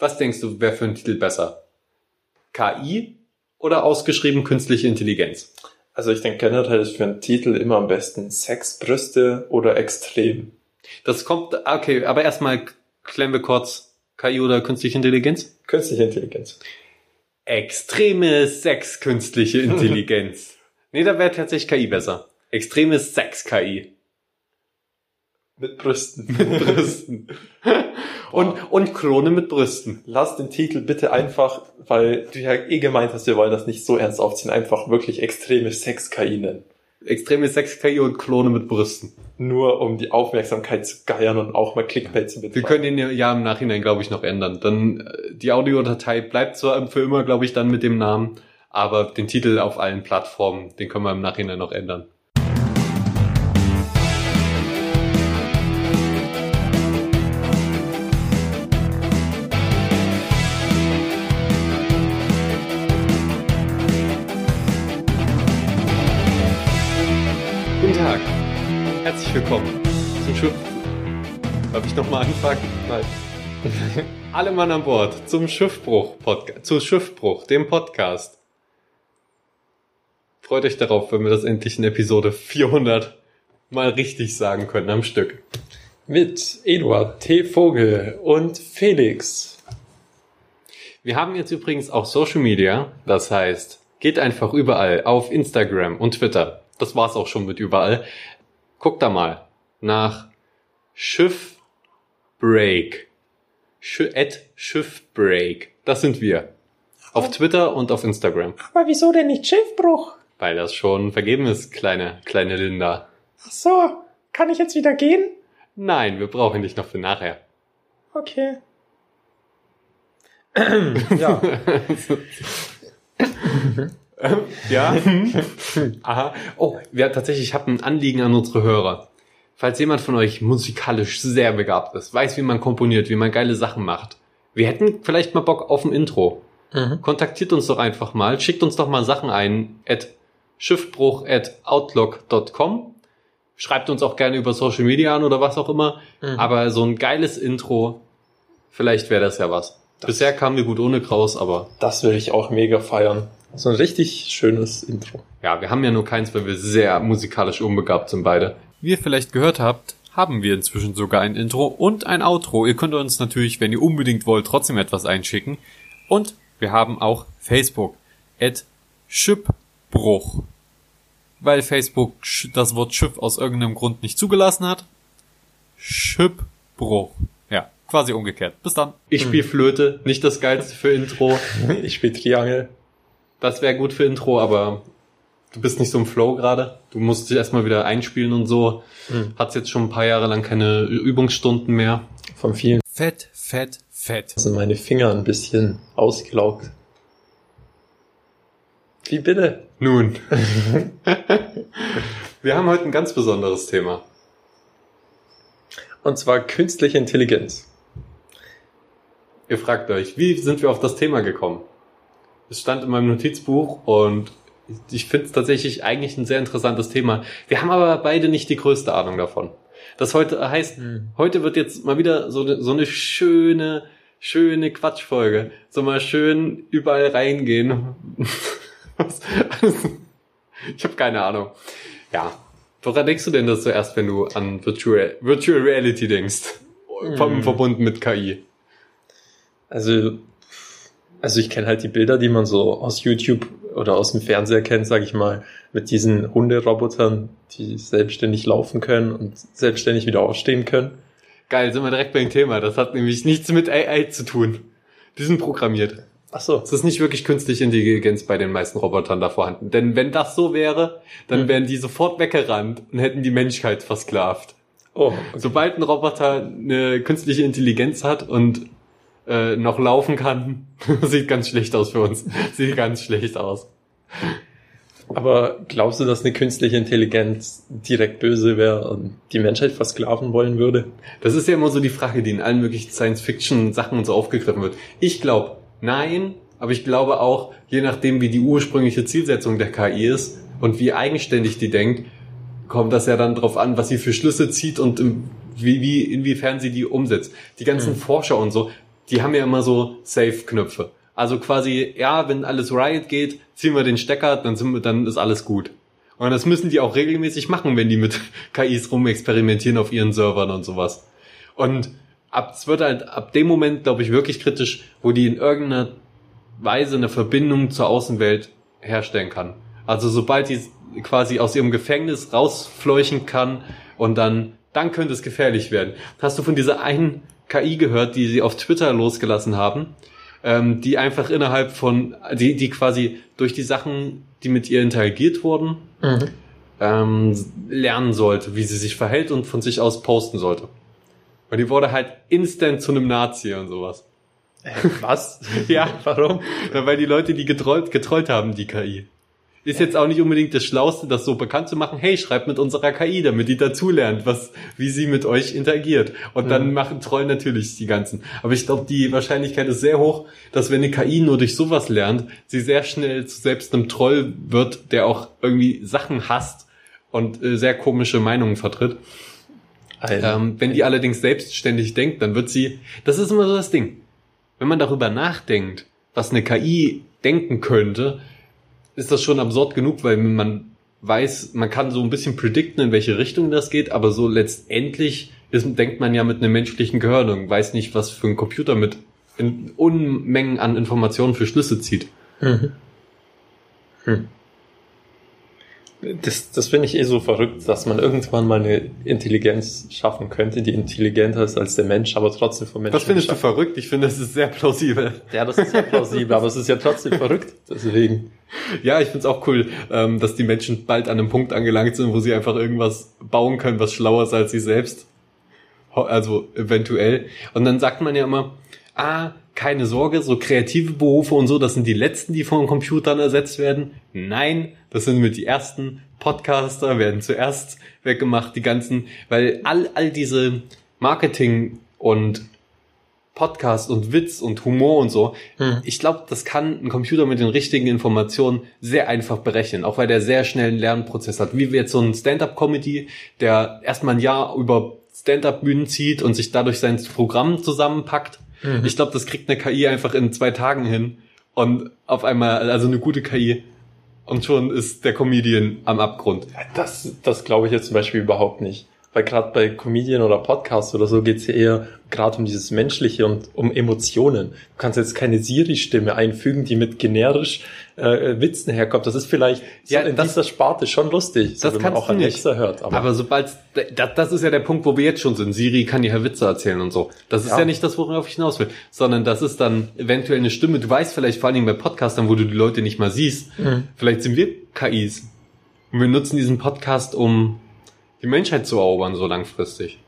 Was denkst du, wäre für einen Titel besser? KI oder ausgeschrieben künstliche Intelligenz? Also ich denke generell ist für einen Titel immer am besten Sex, Brüste oder Extrem. Das kommt, okay, aber erstmal klären wir kurz KI oder künstliche Intelligenz? Künstliche Intelligenz. Extreme Sex künstliche Intelligenz. nee, da wäre tatsächlich KI besser. Extreme Sex KI. Mit Brüsten. Mit Brüsten. und, und Klone mit Brüsten. Lass den Titel bitte einfach, weil du ja eh gemeint hast, wir wollen das nicht so ernst aufziehen, einfach wirklich extreme Sex-KI nennen. Extreme Sex-KI und Klone mit Brüsten. Nur um die Aufmerksamkeit zu geiern und auch mal Clickbait zu betreiben. Wir können den ja im Nachhinein, glaube ich, noch ändern. Dann äh, die Audiodatei bleibt zwar für immer, glaube ich, dann mit dem Namen, aber den Titel auf allen Plattformen, den können wir im Nachhinein noch ändern. Herzlich willkommen zum Schiff. Darf ich nochmal anfangen? Nein. Alle Mann an Bord zum Schiffbruch Podcast, zu Schiffbruch, dem Podcast. Freut euch darauf, wenn wir das endlich in Episode 400 mal richtig sagen können am Stück. Mit Eduard T. Vogel und Felix. Wir haben jetzt übrigens auch Social Media, das heißt, geht einfach überall auf Instagram und Twitter. Das war's auch schon mit überall. Guckt da mal nach Schiffbreak. Sch at Schiffbreak. Das sind wir. Auf Twitter und auf Instagram. Aber wieso denn nicht Schiffbruch? Weil das schon vergeben ist, kleine, kleine Linda. Ach so, kann ich jetzt wieder gehen? Nein, wir brauchen dich noch für nachher. Okay. Ja. Ja? Aha. Oh, wir tatsächlich, ich habe ein Anliegen an unsere Hörer. Falls jemand von euch musikalisch sehr begabt ist, weiß, wie man komponiert, wie man geile Sachen macht. Wir hätten vielleicht mal Bock auf ein Intro. Kontaktiert uns doch einfach mal, schickt uns doch mal Sachen ein at schiffbruch at outlook.com. Schreibt uns auch gerne über Social Media an oder was auch immer. Aber so ein geiles Intro, vielleicht wäre das ja was. Bisher kamen wir gut ohne Kraus, aber Das würde ich auch mega feiern. So ein richtig schönes Intro. Ja, wir haben ja nur keins, weil wir sehr musikalisch unbegabt sind beide. Wie ihr vielleicht gehört habt, haben wir inzwischen sogar ein Intro und ein Outro. Ihr könnt uns natürlich, wenn ihr unbedingt wollt, trotzdem etwas einschicken. Und wir haben auch Facebook. At Schiffbruch. Weil Facebook das Wort Schiff aus irgendeinem Grund nicht zugelassen hat. Schiffbruch. Ja, quasi umgekehrt. Bis dann. Ich spiele Flöte, nicht das geilste für Intro. Ich spiele Triangel. Das wäre gut für Intro, aber du bist nicht so im Flow gerade. Du musst dich erstmal wieder einspielen und so. Mhm. Hat's jetzt schon ein paar Jahre lang keine Übungsstunden mehr. Von vielen Fett, fett, fett. sind meine Finger ein bisschen ausgelaugt. Wie bitte? Nun. Wir haben heute ein ganz besonderes Thema. Und zwar künstliche Intelligenz. Ihr fragt euch, wie sind wir auf das Thema gekommen? Es stand in meinem Notizbuch und ich finde es tatsächlich eigentlich ein sehr interessantes Thema. Wir haben aber beide nicht die größte Ahnung davon. Das heute heißt, heute wird jetzt mal wieder so eine, so eine schöne, schöne Quatschfolge. So mal schön überall reingehen. Ich habe keine Ahnung. Ja. Woran denkst du denn das zuerst, wenn du an Virtual, Virtual Reality denkst? Ver- Verbunden mit KI. Also, also ich kenne halt die Bilder, die man so aus YouTube oder aus dem Fernseher kennt, sag ich mal, mit diesen Hunderobotern, die selbstständig laufen können und selbstständig wieder aufstehen können. Geil, sind wir direkt beim Thema. Das hat nämlich nichts mit AI zu tun. Die sind programmiert. Ach so. Es ist nicht wirklich künstliche Intelligenz bei den meisten Robotern da vorhanden. Denn wenn das so wäre, dann Hm. wären die sofort weggerannt und hätten die Menschheit versklavt. Oh, okay. Sobald ein Roboter eine künstliche Intelligenz hat und äh, noch laufen kann, sieht ganz schlecht aus für uns. Sieht ganz schlecht aus. Aber glaubst du, dass eine künstliche Intelligenz direkt böse wäre und die Menschheit versklaven wollen würde? Das ist ja immer so die Frage, die in allen möglichen Science-Fiction-Sachen und so aufgegriffen wird. Ich glaube, nein, aber ich glaube auch, je nachdem, wie die ursprüngliche Zielsetzung der KI ist und wie eigenständig die denkt, kommt das ja dann drauf an, was sie für Schlüsse zieht und wie, wie, inwiefern sie die umsetzt. Die ganzen Forscher und so, die haben ja immer so Safe-Knöpfe. Also quasi, ja, wenn alles Riot geht, ziehen wir den Stecker, dann sind wir, dann ist alles gut. Und das müssen die auch regelmäßig machen, wenn die mit KIs rumexperimentieren auf ihren Servern und sowas. Und ab, es wird halt ab dem Moment, glaube ich, wirklich kritisch, wo die in irgendeiner Weise eine Verbindung zur Außenwelt herstellen kann. Also sobald die quasi aus ihrem Gefängnis rausfleuchen kann und dann, dann könnte es gefährlich werden. Hast du von dieser einen KI gehört, die sie auf Twitter losgelassen haben, ähm, die einfach innerhalb von, die, die quasi durch die Sachen, die mit ihr interagiert wurden, Mhm. ähm, lernen sollte, wie sie sich verhält und von sich aus posten sollte. Und die wurde halt instant zu einem Nazi und sowas. Äh, Was? Ja. Warum? Ja, Weil die Leute, die getrollt, getrollt haben, die KI. Ist jetzt auch nicht unbedingt das Schlauste, das so bekannt zu machen. Hey, schreibt mit unserer KI, damit die dazulernt, was, wie sie mit euch interagiert. Und dann Mhm. machen Trollen natürlich die ganzen. Aber ich glaube, die Wahrscheinlichkeit ist sehr hoch, dass wenn eine KI nur durch sowas lernt, sie sehr schnell zu selbst einem Troll wird, der auch irgendwie Sachen hasst und äh, sehr komische Meinungen vertritt. Ein, Ähm, wenn die allerdings selbstständig denkt, dann wird sie, das ist immer so das Ding. Wenn man darüber nachdenkt, was eine KI denken könnte, ist das schon absurd genug, weil man weiß, man kann so ein bisschen predikten, in welche Richtung das geht, aber so letztendlich ist, denkt man ja mit einem menschlichen Gehirn und weiß nicht, was für ein Computer mit Unmengen an Informationen für Schlüsse zieht. Mhm. Hm. Das, das finde ich eh so verrückt, dass man irgendwann mal eine Intelligenz schaffen könnte, die intelligenter ist als der Mensch, aber trotzdem vom Menschen. Das findest du verrückt? Ich finde, das ist sehr plausibel. Ja, das ist ja plausibel, aber es ist ja trotzdem verrückt. Deswegen. Ja, ich find's auch cool, ähm, dass die Menschen bald an einem Punkt angelangt sind, wo sie einfach irgendwas bauen können, was schlauer ist als sie selbst. Also eventuell. Und dann sagt man ja immer, ah, keine Sorge, so kreative Berufe und so, das sind die letzten, die von Computern ersetzt werden. Nein, das sind mit die ersten. Podcaster werden zuerst weggemacht, die ganzen, weil all, all diese Marketing und Podcast und Witz und Humor und so, Hm. ich glaube, das kann ein Computer mit den richtigen Informationen sehr einfach berechnen, auch weil der sehr schnell einen Lernprozess hat. Wie jetzt so ein Stand-up-Comedy, der erstmal ein Jahr über Stand-up-Bühnen zieht und sich dadurch sein Programm zusammenpackt. Mhm. Ich glaube, das kriegt eine KI einfach in zwei Tagen hin und auf einmal, also eine gute KI. Und schon ist der Comedian am Abgrund. Das, das glaube ich jetzt zum Beispiel überhaupt nicht. Weil gerade bei Comedian oder Podcast oder so geht's ja eher gerade um dieses Menschliche und um Emotionen. Du kannst jetzt keine Siri-Stimme einfügen, die mit generisch äh, Witzen herkommt. Das ist vielleicht so Ja, in das- dieser Sparte schon lustig, so das wenn man auch du nicht. Alexa hört. Aber, Aber sobald, das, das ist ja der Punkt, wo wir jetzt schon sind. Siri kann dir Witze erzählen und so. Das ist ja, Ja. nicht das, worauf ich hinaus will, sondern das ist dann eventuell eine Stimme. Du weißt vielleicht vor allen Dingen bei Podcastern, wo du die Leute nicht mal siehst. Mhm. Vielleicht sind wir KIs. Und wir nutzen diesen Podcast, um die Menschheit zu erobern, so langfristig.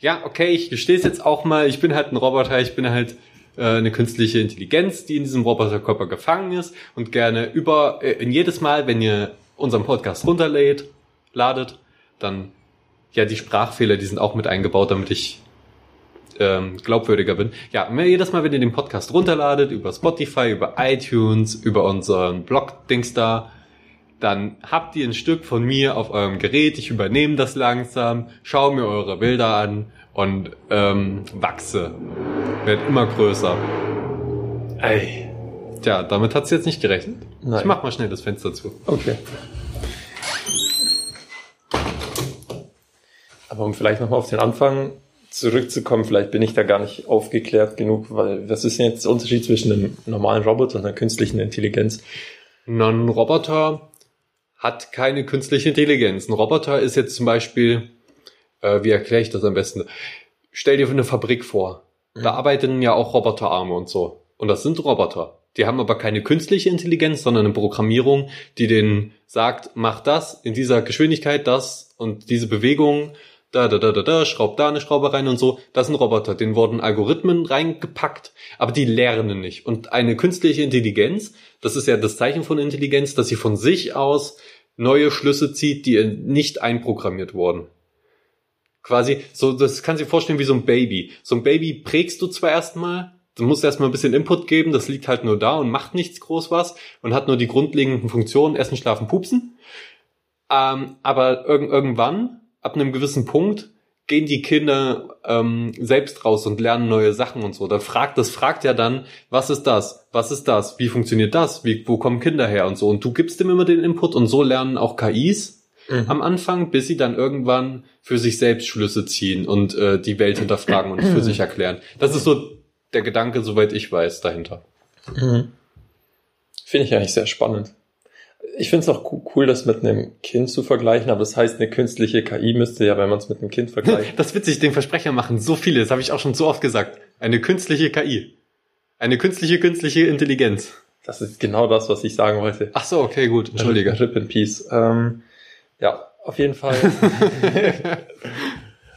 Ja, okay, ich gestehe es jetzt auch mal. Ich bin halt ein Roboter, ich bin halt äh, eine künstliche Intelligenz, die in diesem Roboterkörper gefangen ist und gerne über, äh, in jedes Mal, wenn ihr unseren Podcast runterlädt, ladet, dann, ja, die Sprachfehler, die sind auch mit eingebaut, damit ich ähm, glaubwürdiger bin. Ja, jedes Mal, wenn ihr den Podcast runterladet, über Spotify, über iTunes, über unseren Blog-Dings da, dann habt ihr ein Stück von mir auf eurem Gerät, ich übernehme das langsam, schaue mir eure Bilder an und ähm, wachse. Werd immer größer. Ey. Tja, damit hat's jetzt nicht gerechnet. Nein. Ich mach mal schnell das Fenster zu. Okay. Aber um vielleicht nochmal auf den Anfang zurückzukommen, vielleicht bin ich da gar nicht aufgeklärt genug, weil was ist denn jetzt der Unterschied zwischen einem normalen Roboter und einer künstlichen Intelligenz? Ein Roboter hat keine künstliche Intelligenz. Ein Roboter ist jetzt zum Beispiel, äh, wie erkläre ich das am besten? Stell dir eine Fabrik vor. Da arbeiten ja auch Roboterarme und so. Und das sind Roboter. Die haben aber keine künstliche Intelligenz, sondern eine Programmierung, die denen sagt, mach das in dieser Geschwindigkeit, das und diese Bewegung, da, da, da, da, da, schraub da eine Schraube rein und so. Das sind Roboter. Denen wurden Algorithmen reingepackt, aber die lernen nicht. Und eine künstliche Intelligenz, das ist ja das Zeichen von Intelligenz, dass sie von sich aus neue Schlüsse zieht, die nicht einprogrammiert wurden. Quasi, so, das kannst du dir vorstellen wie so ein Baby. So ein Baby prägst du zwar erstmal, du musst erstmal ein bisschen Input geben, das liegt halt nur da und macht nichts groß was und hat nur die grundlegenden Funktionen, essen, schlafen, pupsen. Ähm, aber irg irgendwann, ab einem gewissen Punkt, gehen die Kinder ähm, selbst raus und lernen neue Sachen und so. Dann fragt das fragt ja dann, was ist das? Was ist das? Wie funktioniert das? Wie, wo kommen Kinder her und so? Und du gibst dem immer den Input und so lernen auch KIs Mhm. am Anfang, bis sie dann irgendwann für sich selbst Schlüsse ziehen und äh, die Welt hinterfragen und für sich erklären. Das ist so der Gedanke, soweit ich weiß, dahinter. Mhm. Finde ich eigentlich sehr spannend. Ich finde es auch co- cool, das mit einem Kind zu vergleichen, aber das heißt, eine künstliche KI müsste ja, wenn man es mit einem Kind vergleicht. Das ist witzig, den Versprecher machen so viele, das habe ich auch schon so oft gesagt. Eine künstliche KI. Eine künstliche, künstliche Intelligenz. Das ist genau das, was ich sagen wollte. Ach so, okay, gut, entschuldige. Rip in Peace. Ähm, ja, auf jeden Fall.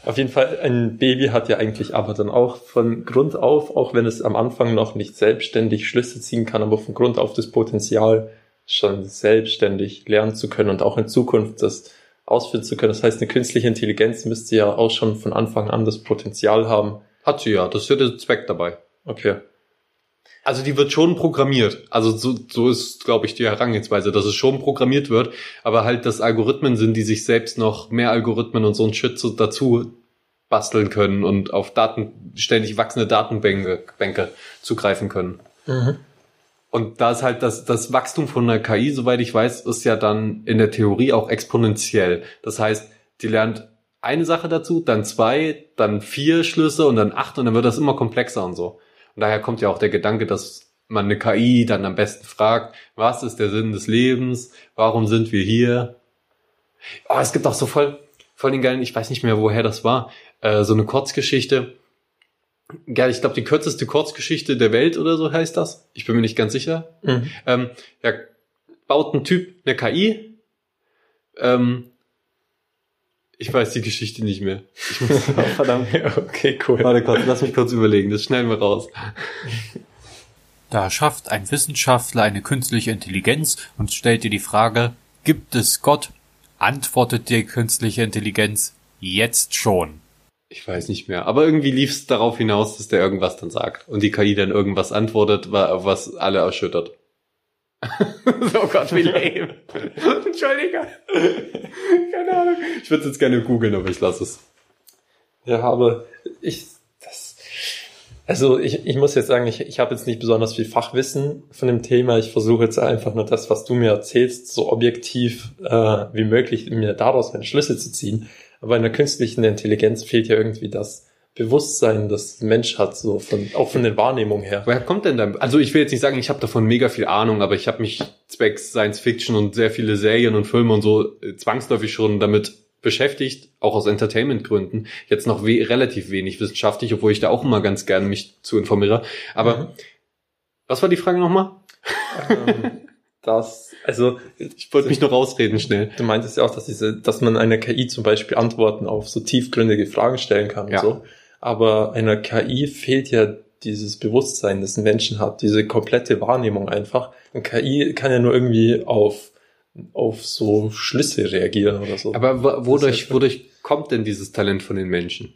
auf jeden Fall, ein Baby hat ja eigentlich aber dann auch von Grund auf, auch wenn es am Anfang noch nicht selbstständig Schlüsse ziehen kann, aber von Grund auf das Potenzial, schon selbstständig lernen zu können und auch in Zukunft das ausführen zu können. Das heißt, eine künstliche Intelligenz müsste ja auch schon von Anfang an das Potenzial haben. Hat sie ja, das ist ja der Zweck dabei. Okay. Also die wird schon programmiert. Also so, so ist, glaube ich, die Herangehensweise, dass es schon programmiert wird, aber halt, dass Algorithmen sind, die sich selbst noch mehr Algorithmen und so ein Shit dazu basteln können und auf Daten, ständig wachsende Datenbänke Bänke zugreifen können. Mhm. Und da ist halt das, das Wachstum von einer KI, soweit ich weiß, ist ja dann in der Theorie auch exponentiell. Das heißt, die lernt eine Sache dazu, dann zwei, dann vier Schlüsse und dann acht und dann wird das immer komplexer und so. Und daher kommt ja auch der Gedanke, dass man eine KI dann am besten fragt, was ist der Sinn des Lebens? Warum sind wir hier? Oh, es gibt auch so voll, voll den geilen, ich weiß nicht mehr, woher das war, äh, so eine Kurzgeschichte. Geil, ich glaube, die kürzeste Kurzgeschichte der Welt oder so heißt das. Ich bin mir nicht ganz sicher. Mhm. Ähm, da baut ein Typ eine KI. Ähm, ich weiß die Geschichte nicht mehr. Ich muss, verdammt. Okay, cool. Warte kurz, lass mich kurz überlegen, das schneiden wir raus. Da schafft ein Wissenschaftler eine künstliche Intelligenz und stellt dir die Frage, gibt es Gott? Antwortet die künstliche Intelligenz, jetzt schon. Ich weiß nicht mehr. Aber irgendwie lief es darauf hinaus, dass der irgendwas dann sagt. Und die KI dann irgendwas antwortet, wa- was alle erschüttert. oh Gott, wie lame. Entschuldige. Keine Ahnung. Ich würde es jetzt gerne googeln, aber ich lasse es. Ja, aber ich, das, also ich, ich muss jetzt sagen, ich, ich habe jetzt nicht besonders viel Fachwissen von dem Thema. Ich versuche jetzt einfach nur das, was du mir erzählst, so objektiv äh, wie möglich mir daraus meine Schlüsse zu ziehen. Aber in der künstlichen Intelligenz fehlt ja irgendwie das Bewusstsein, das der Mensch hat, so von, auch von der Wahrnehmung her. Woher kommt denn dann? Also ich will jetzt nicht sagen, ich habe davon mega viel Ahnung, aber ich habe mich zwecks Science Fiction und sehr viele Serien und Filme und so äh, zwangsläufig schon damit beschäftigt, auch aus Entertainment-Gründen. Jetzt noch we relativ wenig wissenschaftlich, obwohl ich da auch immer ganz gerne mich zu informiere. Aber Mhm. was war die Frage nochmal? ähm, das, also Ich wollte mich noch rausreden schnell. Du meintest ja auch, dass diese, dass man einer KI zum Beispiel Antworten auf so tiefgründige Fragen stellen kann Ja. und so. Aber einer KI fehlt ja dieses Bewusstsein, das ein Menschen hat, diese komplette Wahrnehmung einfach. Ein KI kann ja nur irgendwie auf, auf so Schlüsse reagieren oder so. Aber wo- wodurch, wodurch kommt denn dieses Talent von den Menschen?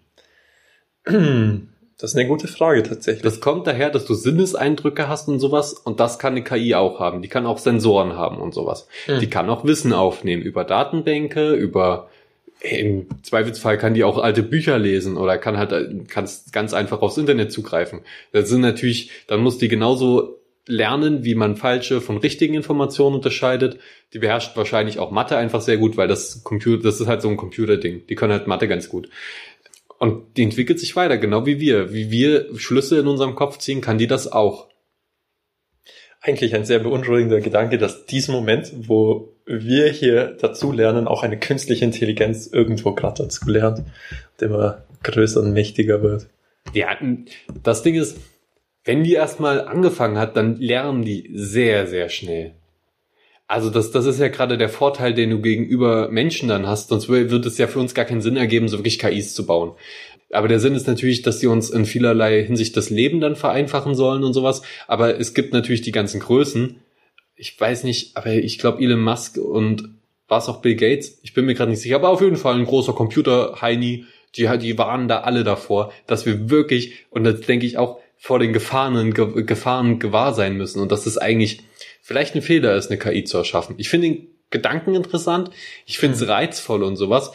das ist eine gute Frage tatsächlich. Das kommt daher, dass du Sinneseindrücke hast und sowas und das kann eine KI auch haben. Die kann auch Sensoren haben und sowas. Hm. Die kann auch Wissen aufnehmen über Datenbänke, über im Zweifelsfall kann die auch alte Bücher lesen oder kann halt kann ganz einfach aufs Internet zugreifen. Das sind natürlich, dann muss die genauso lernen, wie man falsche von richtigen Informationen unterscheidet. Die beherrscht wahrscheinlich auch Mathe einfach sehr gut, weil das Computer, das ist halt so ein Computerding. Die können halt Mathe ganz gut. Und die entwickelt sich weiter, genau wie wir. Wie wir Schlüsse in unserem Kopf ziehen, kann die das auch. Eigentlich ein sehr beunruhigender Gedanke, dass diesen Moment, wo wir hier dazu lernen, auch eine künstliche Intelligenz irgendwo gerade dazu lernt, und immer größer und mächtiger wird. Ja, das Ding ist, wenn die erstmal angefangen hat, dann lernen die sehr, sehr schnell. Also das, das ist ja gerade der Vorteil, den du gegenüber Menschen dann hast, sonst wird es ja für uns gar keinen Sinn ergeben, so wirklich KIs zu bauen. Aber der Sinn ist natürlich, dass die uns in vielerlei Hinsicht das Leben dann vereinfachen sollen und sowas. Aber es gibt natürlich die ganzen Größen. Ich weiß nicht, aber ich glaube Elon Musk und war es auch Bill Gates? Ich bin mir gerade nicht sicher, aber auf jeden Fall ein großer Computer-Heini. Die, die waren da alle davor, dass wir wirklich, und das denke ich auch, vor den Gefahren, Ge Gefahren gewahr sein müssen. Und dass es eigentlich vielleicht ein Fehler ist, eine KI zu erschaffen. Ich finde den Gedanken interessant, ich finde es reizvoll und sowas.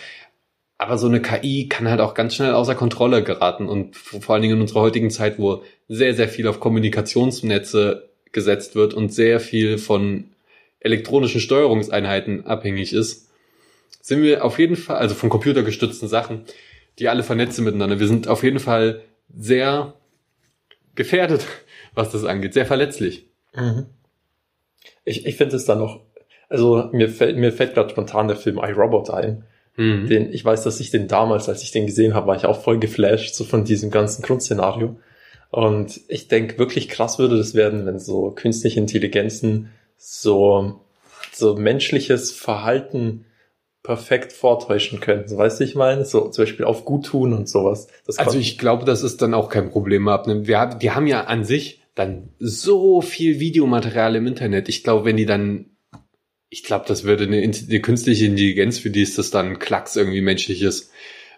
Aber so eine KI kann halt auch ganz schnell außer Kontrolle geraten und vor allen Dingen in unserer heutigen Zeit, wo sehr, sehr viel auf Kommunikationsnetze gesetzt wird und sehr viel von elektronischen Steuerungseinheiten abhängig ist, sind wir auf jeden Fall, also von computergestützten Sachen, die alle vernetzen miteinander. Wir sind auf jeden Fall sehr gefährdet, was das angeht, sehr verletzlich. Mhm. Ich, ich finde es dann noch, also mir fällt, mir fällt gerade spontan der Film iRobot ein. Mhm. Den, ich weiß, dass ich den damals, als ich den gesehen habe, war ich auch voll geflasht, so von diesem ganzen Grundszenario. Und ich denke, wirklich krass würde das werden, wenn so künstliche Intelligenzen so, so menschliches Verhalten perfekt vortäuschen können. So weißt du, ich meine, so zum Beispiel auf gut tun und sowas. Das Also ich glaube, das ist dann auch kein Problem mehr abnehmen. Wir haben, die haben ja an sich dann so viel Videomaterial im Internet. Ich glaube, wenn die dann, ich glaube, das würde eine, eine künstliche Intelligenz, für die ist das dann Klacks, irgendwie menschliches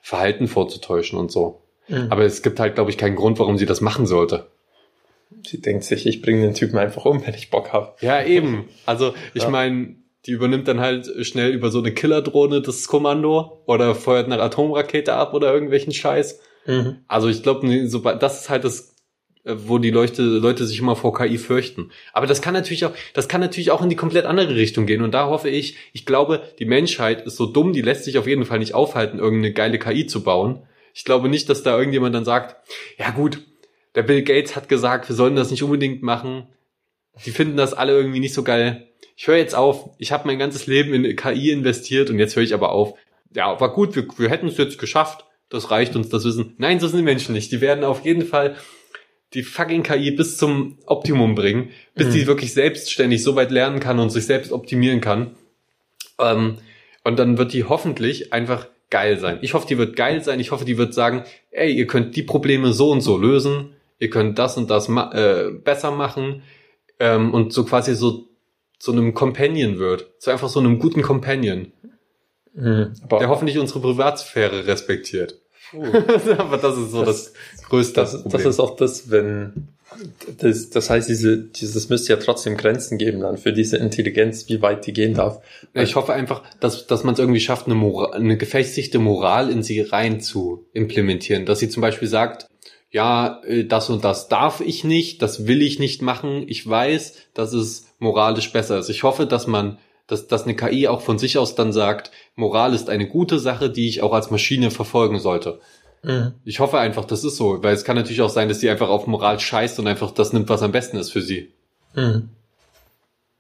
Verhalten vorzutäuschen und so. Mhm. Aber es gibt halt, glaube ich, keinen Grund, warum sie das machen sollte. sie denkt sich, ich bringe den Typen einfach um, wenn ich Bock habe. Ja, eben. Also ich Ja. meine, die übernimmt dann halt schnell über so eine Killerdrohne das Kommando oder feuert eine Atomrakete ab oder irgendwelchen Scheiß. Mhm. Also ich glaube, das ist halt das, wo die Leute, Leute sich immer vor KI fürchten. Aber das kann natürlich auch, das kann natürlich auch in die komplett andere Richtung gehen. Und da hoffe ich, ich glaube, die Menschheit ist so dumm, die lässt sich auf jeden Fall nicht aufhalten, irgendeine geile KI zu bauen. Ich glaube nicht, dass da irgendjemand dann sagt, ja gut, der Bill Gates hat gesagt, wir sollen das nicht unbedingt machen. Die finden das alle irgendwie nicht so geil. Ich höre jetzt auf. Ich habe mein ganzes Leben in KI investiert und jetzt höre ich aber auf. Ja, war gut, wir, wir hätten es jetzt geschafft. Das reicht uns, das Wissen. Nein, so sind die Menschen nicht. Die werden auf jeden Fall die fucking KI bis zum Optimum bringen, bis Mhm. die wirklich selbstständig so weit lernen kann und sich selbst optimieren kann. Ähm, und dann wird die hoffentlich einfach geil sein. Ich hoffe, die wird geil sein. Ich hoffe, die wird sagen, ey, ihr könnt die Probleme so und so lösen. Ihr könnt das und das ma äh, besser machen. Ähm, und so quasi so zu einem Companion wird. Zu einfach so einem guten Companion, Mhm. Der hoffentlich unsere Privatsphäre respektiert. Aber das ist so das, größte das, Problem. das ist auch das, wenn das, das heißt, diese, dieses müsste ja trotzdem Grenzen geben dann für diese Intelligenz, wie weit die gehen darf. Ja, Ich hoffe einfach, dass, dass man es irgendwie schafft, eine, Moral, eine gefestigte Moral in sie rein zu implementieren. Dass sie zum Beispiel sagt, ja, äh, das und das darf ich nicht, das will ich nicht machen. Ich weiß, dass es moralisch besser ist. Ich hoffe, dass man, dass, dass eine KI auch von sich aus dann sagt, Moral ist eine gute Sache, die ich auch als Maschine verfolgen sollte. Mhm. Ich hoffe einfach, das ist so, weil es kann natürlich auch sein, dass sie einfach auf Moral scheißt und einfach das nimmt, was am besten ist für sie. Mhm.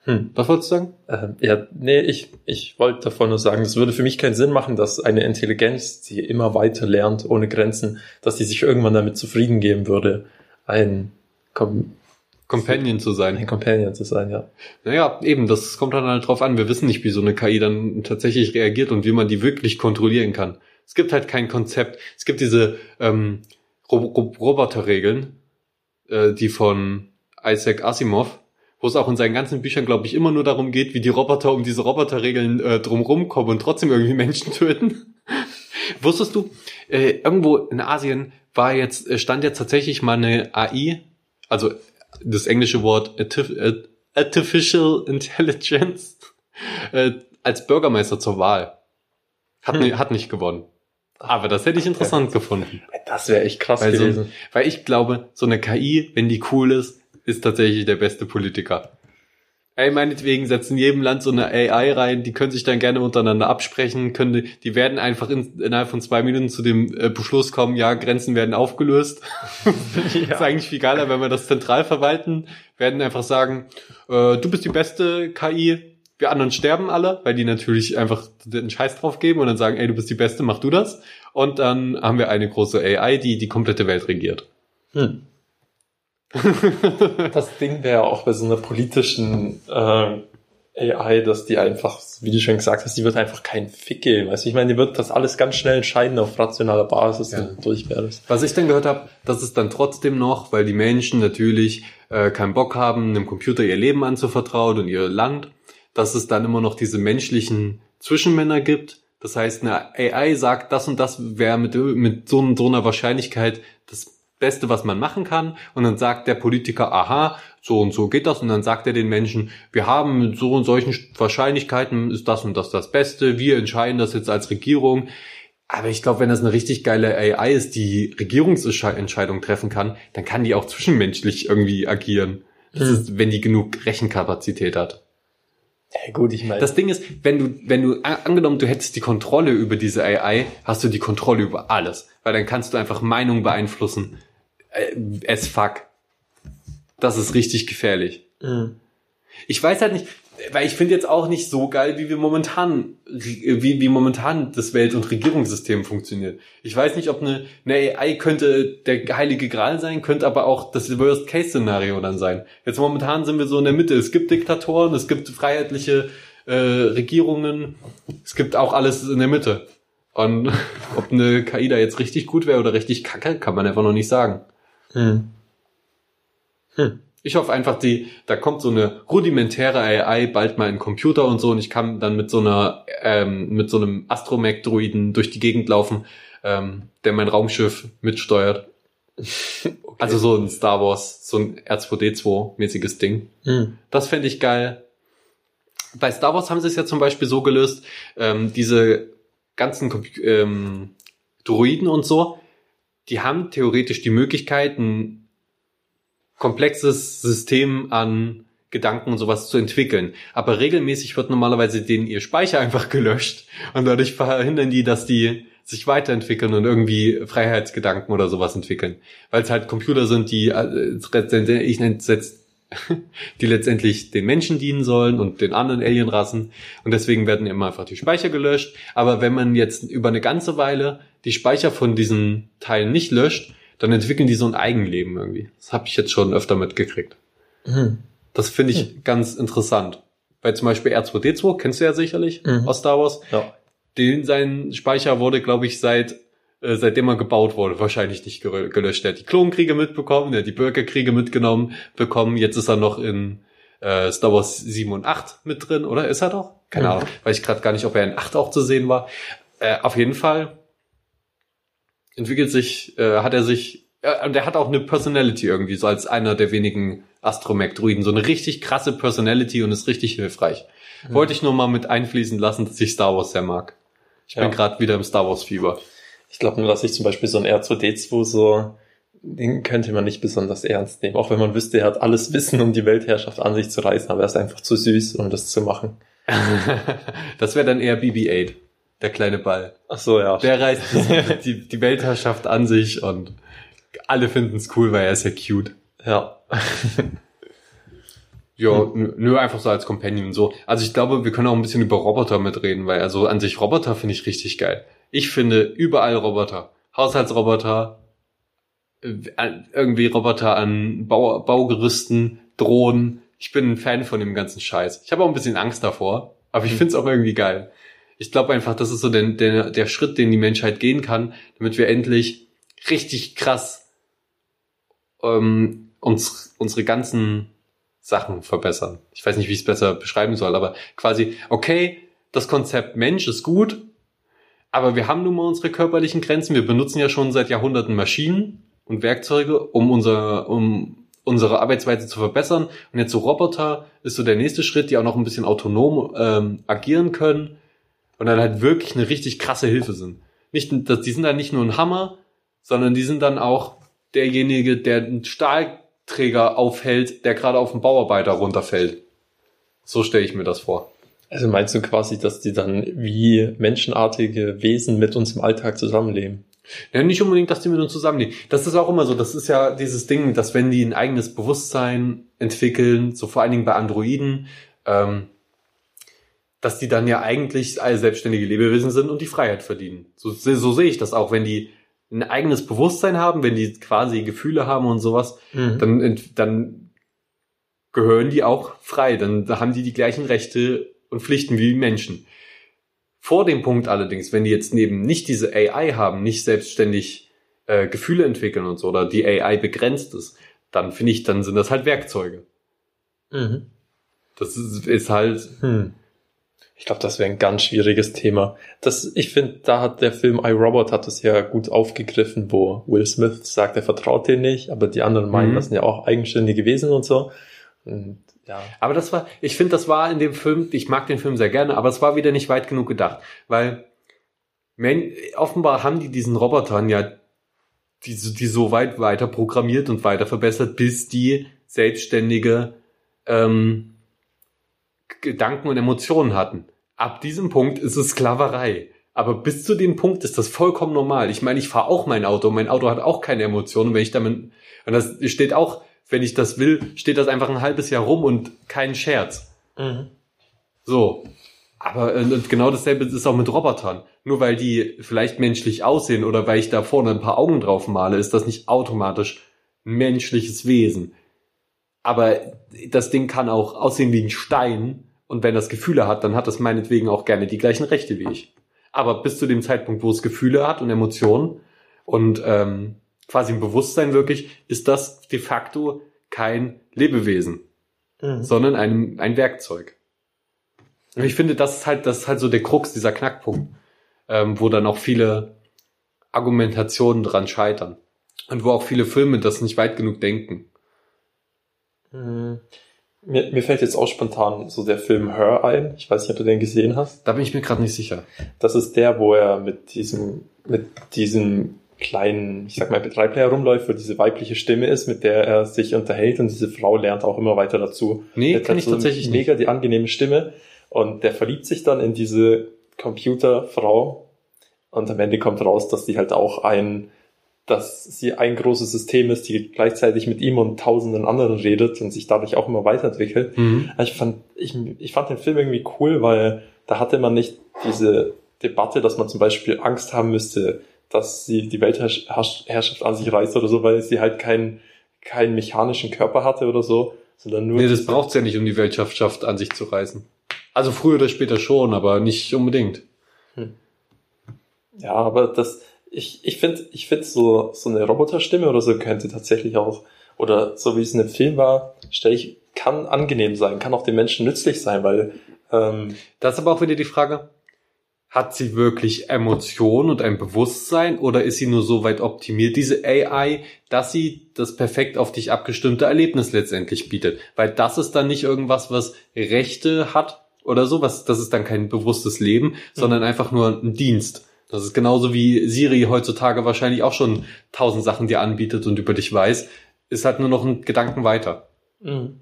Hm. Was wolltest du sagen? Ähm, ja, nee, ich, ich wollte davon nur sagen, es würde für mich keinen Sinn machen, dass eine Intelligenz, die immer weiter lernt, ohne Grenzen, dass die sich irgendwann damit zufrieden geben würde, ein, Com Companion zu sein. ein Companion zu sein, ja. Naja, eben, das kommt dann halt drauf an. Wir wissen nicht, wie so eine KI dann tatsächlich reagiert und wie man die wirklich kontrollieren kann. Es gibt halt kein Konzept. Es gibt diese ähm, Ro Ro Roboterregeln, äh, die von Isaac Asimov, wo es auch in seinen ganzen Büchern, glaube ich, immer nur darum geht, wie die Roboter um diese Roboterregeln äh, drumrum kommen und trotzdem irgendwie Menschen töten. Wusstest du, äh, irgendwo in Asien war jetzt, äh, stand jetzt tatsächlich mal eine AI, also das englische Wort äh, Artificial Intelligence, äh, als Bürgermeister zur Wahl. Hat, Hm. hat nicht gewonnen. Aber das hätte ich interessant gefunden. Das wäre echt krass Weil, so, gewesen. weil ich glaube, so eine KI, wenn die cool ist, ist tatsächlich der beste Politiker. Ey, meinetwegen setzen jedem Land so eine AI rein, die können sich dann gerne untereinander absprechen, können, die- werden einfach in, innerhalb von zwei Minuten zu dem äh, Beschluss kommen, ja, Grenzen werden aufgelöst. ist eigentlich viel geiler, wenn wir das zentral verwalten, werden einfach sagen, äh, du bist die beste KI, wir anderen sterben alle, weil die natürlich einfach den Scheiß drauf geben und dann sagen, ey, du bist die Beste, mach du das. Und dann haben wir eine große AI, die die komplette Welt regiert. Hm. Das Ding wäre auch bei so einer politischen äh, AI, dass die einfach, wie du schon gesagt hast, die wird einfach kein Fick geben. Weißt du, ich meine, die wird das alles ganz schnell entscheiden auf rationaler Basis Ja. und durch wäre das. Was ich dann gehört habe, dass es dann trotzdem noch, weil die Menschen natürlich äh, keinen Bock haben, einem Computer ihr Leben anzuvertrauen und ihr Land, dass es dann immer noch diese menschlichen Zwischenmänner gibt. Das heißt, eine AI sagt, das und das wäre mit, mit so, so einer Wahrscheinlichkeit das Beste, was man machen kann. Und dann sagt der Politiker, aha, so und so geht das. Und dann sagt er den Menschen, wir haben mit so und solchen Wahrscheinlichkeiten ist das und das das Beste. Wir entscheiden das jetzt als Regierung Aber ich glaube, wenn das eine richtig geile AI ist, die Regierungsentscheidungen treffen kann, dann kann die auch zwischenmenschlich irgendwie agieren. Das Hm. ist, wenn die genug Rechenkapazität hat. Ja, gut, ich meine. Das Ding ist, wenn du, wenn du angenommen, du hättest die Kontrolle über diese AI, hast du die Kontrolle über alles, weil dann kannst du einfach Meinung beeinflussen. Äh, as fuck. Das ist richtig gefährlich. Mhm. Ich weiß halt nicht, weil ich finde jetzt auch nicht so geil, wie wir momentan, wie, wie momentan das Welt- und Regierungssystem funktioniert. Ich weiß nicht, ob eine, eine AI könnte der heilige Gral sein, könnte aber auch das Worst-Case-Szenario dann sein. Jetzt momentan sind wir so in der Mitte. Es gibt Diktatoren, es gibt freiheitliche äh, Regierungen, es gibt auch alles in der Mitte. Und ob eine KI da jetzt richtig gut wäre oder richtig kacke, kann man einfach noch nicht sagen. Mhm. Ich hoffe einfach, die, da kommt so eine rudimentäre AI bald mal in Computer und so und ich kann dann mit so einer, ähm, mit so einem Astromech-Druiden durch die Gegend laufen, ähm, der mein Raumschiff mitsteuert. Also so ein Star Wars, so ein R2D2-mäßiges Ding. Mhm. Das fände ich geil. Bei Star Wars haben sie es ja zum Beispiel so gelöst, ähm, diese ganzen ähm, Droiden und so, die haben theoretisch die Möglichkeit, ein komplexes System an Gedanken und sowas zu entwickeln. Aber regelmäßig wird normalerweise denen ihr Speicher einfach gelöscht und dadurch verhindern die, dass die sich weiterentwickeln und irgendwie Freiheitsgedanken oder sowas entwickeln. Weil es halt Computer sind, die äh, ich jetzt die letztendlich den Menschen dienen sollen und den anderen Alienrassen. Und deswegen werden immer einfach die Speicher gelöscht. Aber wenn man jetzt über eine ganze Weile die Speicher von diesen Teilen nicht löscht, dann entwickeln die so ein Eigenleben irgendwie. Das habe ich jetzt schon öfter mitgekriegt. Mhm. Das finde ich ganz interessant. Weil zum Beispiel R2D2, kennst du ja sicherlich Mhm. aus Star Wars. Ja. Den, sein Speicher wurde, glaube ich, seit äh, seitdem er gebaut wurde, wahrscheinlich nicht gelöscht. Er hat die Klonkriege mitbekommen, er hat die Bürgerkriege mitgenommen bekommen. Jetzt ist er noch in äh, Star Wars 7 und 8 mit drin, oder? Ist er doch? Keine Mhm. Ahnung. Weiß ich gerade gar nicht, ob er in 8 auch zu sehen war. Äh, auf jeden Fall entwickelt sich, äh, hat er sich, äh, und er hat auch eine Personality irgendwie, so als einer der wenigen Astromech-Druiden. So eine richtig krasse Personality und ist richtig hilfreich. Mhm. Wollte ich nur mal mit einfließen lassen, dass ich Star Wars sehr mag. Ich bin Ja. gerade wieder im Star Wars-Fieber. Ich glaube nur, dass ich zum Beispiel so ein R2D2 so, den könnte man nicht besonders ernst nehmen. Auch wenn man wüsste, er hat alles Wissen, um die Weltherrschaft an sich zu reißen, aber er ist einfach zu süß, um das zu machen. das wäre dann eher BB-8, der kleine Ball. Ach so, ja. Der reißt die, die, Weltherrschaft an sich und alle finden es cool, weil er ist ja cute. ja. Ja, nö, nö, einfach so als Companion so. Also ich glaube, wir können auch ein bisschen über Roboter mitreden, weil also an sich Roboter finde ich richtig geil. Ich finde überall Roboter. Haushaltsroboter, äh, irgendwie Roboter an Bau, Baugerüsten, Drohnen. Ich bin ein Fan von dem ganzen Scheiß. Ich habe auch ein bisschen Angst davor, aber ich Hm. finde es auch irgendwie geil. Ich glaube einfach, das ist so der, der, der Schritt, den die Menschheit gehen kann, damit wir endlich richtig krass ähm, uns, unsere ganzen Sachen verbessern. Ich weiß nicht, wie ich es besser beschreiben soll, aber quasi, okay, das Konzept Mensch ist gut, aber wir haben nun mal unsere körperlichen Grenzen. Wir benutzen ja schon seit Jahrhunderten Maschinen und Werkzeuge, um unser, um unsere Arbeitsweise zu verbessern. Und jetzt so Roboter ist so der nächste Schritt, die auch noch ein bisschen autonom ähm, agieren können und dann halt wirklich eine richtig krasse Hilfe sind. Nicht, dass die sind dann nicht nur ein Hammer, sondern die sind dann auch derjenige, der einen Stahlträger aufhält, der gerade auf den Bauarbeiter runterfällt. So stelle ich mir das vor. Also meinst du quasi, dass die dann wie menschenartige Wesen mit uns im Alltag zusammenleben? Ja, nicht unbedingt, dass die mit uns zusammenleben. Das ist auch immer so. Das ist ja dieses Ding, dass wenn die ein eigenes Bewusstsein entwickeln, so vor allen Dingen bei Androiden, ähm, dass die dann ja eigentlich alle selbstständige Lebewesen sind und die Freiheit verdienen. So, so sehe ich das auch. Wenn die ein eigenes Bewusstsein haben, wenn die quasi Gefühle haben und sowas, Mhm. dann, dann gehören die auch frei. Dann haben die die gleichen Rechte und Pflichten wie Menschen. Vor dem Punkt allerdings, wenn die jetzt neben nicht diese AI haben, nicht selbstständig äh, Gefühle entwickeln und so, oder die AI begrenzt ist, dann finde ich, dann sind das halt Werkzeuge. Mhm. Das ist, ist halt, Hm. Ich glaube, das wäre ein ganz schwieriges Thema. Das, ich finde, da hat der Film iRobot hat das ja gut aufgegriffen, wo Will Smith sagt, er vertraut den nicht, aber die anderen meinen, Mhm. das sind ja auch eigenständige Wesen und so. Und ja. aber das war, ich finde, das war in dem Film, ich mag den Film sehr gerne, aber es war wieder nicht weit genug gedacht, weil Men offenbar haben die diesen Robotern ja die, so- die so weit weiter programmiert und weiter verbessert, bis die selbstständige ähm, Gedanken und Emotionen hatten. Ab diesem Punkt ist es Sklaverei. Aber bis zu dem Punkt ist das vollkommen normal. Ich meine, ich fahre auch mein Auto. Mein Auto hat auch keine Emotionen. Wenn ich damit, und das steht auch, wenn ich das will, steht das einfach ein halbes Jahr rum und kein Scherz. So. Aber äh, und genau dasselbe ist auch mit Robotern. Nur weil die vielleicht menschlich aussehen oder weil ich da vorne ein paar Augen drauf male, ist das nicht automatisch ein menschliches Wesen. Aber das Ding kann auch aussehen wie ein Stein und wenn das Gefühle hat, dann hat es meinetwegen auch gerne die gleichen Rechte wie ich. Aber bis zu dem Zeitpunkt, wo es Gefühle hat und Emotionen und ähm, quasi ein Bewusstsein wirklich, ist das de facto kein Lebewesen, sondern ein, ein Werkzeug. Und ich finde, das ist halt, das ist halt so der Krux, dieser Knackpunkt, ähm, wo dann auch viele Argumentationen dran scheitern. Und wo auch viele Filme das nicht weit genug denken. Mhm. Mir, mir fällt jetzt auch spontan so der Film Her ein. Ich weiß nicht, ob du den gesehen hast. Da bin ich mir gerade nicht sicher. Das ist der, wo er mit diesem, mit diesem kleinen, ich sag mal, Betreibler rumläuft, wo diese weibliche Stimme ist, mit der er sich unterhält und diese Frau lernt auch immer weiter dazu. Nee, Der hat kenn ich so tatsächlich nicht. Mega die angenehme Stimme und der verliebt sich dann in diese Computerfrau und am Ende kommt raus, dass die halt auch ein, dass sie ein großes System ist, die gleichzeitig mit ihm und tausenden anderen redet und sich dadurch auch immer weiterentwickelt. Mhm. Ich fand, ich, ich fand den Film irgendwie cool, weil da hatte man nicht diese Debatte, dass man zum Beispiel Angst haben müsste, dass sie die Weltherrschaft an sich reißt oder so, weil sie halt keinen, keinen mechanischen Körper hatte oder so, sondern nur. Nee, das braucht's ja nicht, um die Weltschaftschaft an sich zu reißen. Also früher oder später schon, aber nicht unbedingt. Ja, aber das, ich, ich finde, ich finde so, so eine Roboterstimme oder so könnte tatsächlich auch, oder so wie es in dem Film war, stelle ich, kann angenehm sein, kann auch den Menschen nützlich sein, weil, ähm, Das ist aber auch wieder die Frage, hat sie wirklich Emotionen und ein Bewusstsein oder ist sie nur so weit optimiert, diese AI, dass sie das perfekt auf dich abgestimmte Erlebnis letztendlich bietet? Weil das ist dann nicht irgendwas, was Rechte hat oder sowas. Das ist dann kein bewusstes Leben, sondern einfach nur ein Dienst. Das ist genauso wie Siri heutzutage wahrscheinlich auch schon tausend Sachen dir anbietet und über dich weiß. Ist halt nur noch ein Gedanken weiter. Mhm.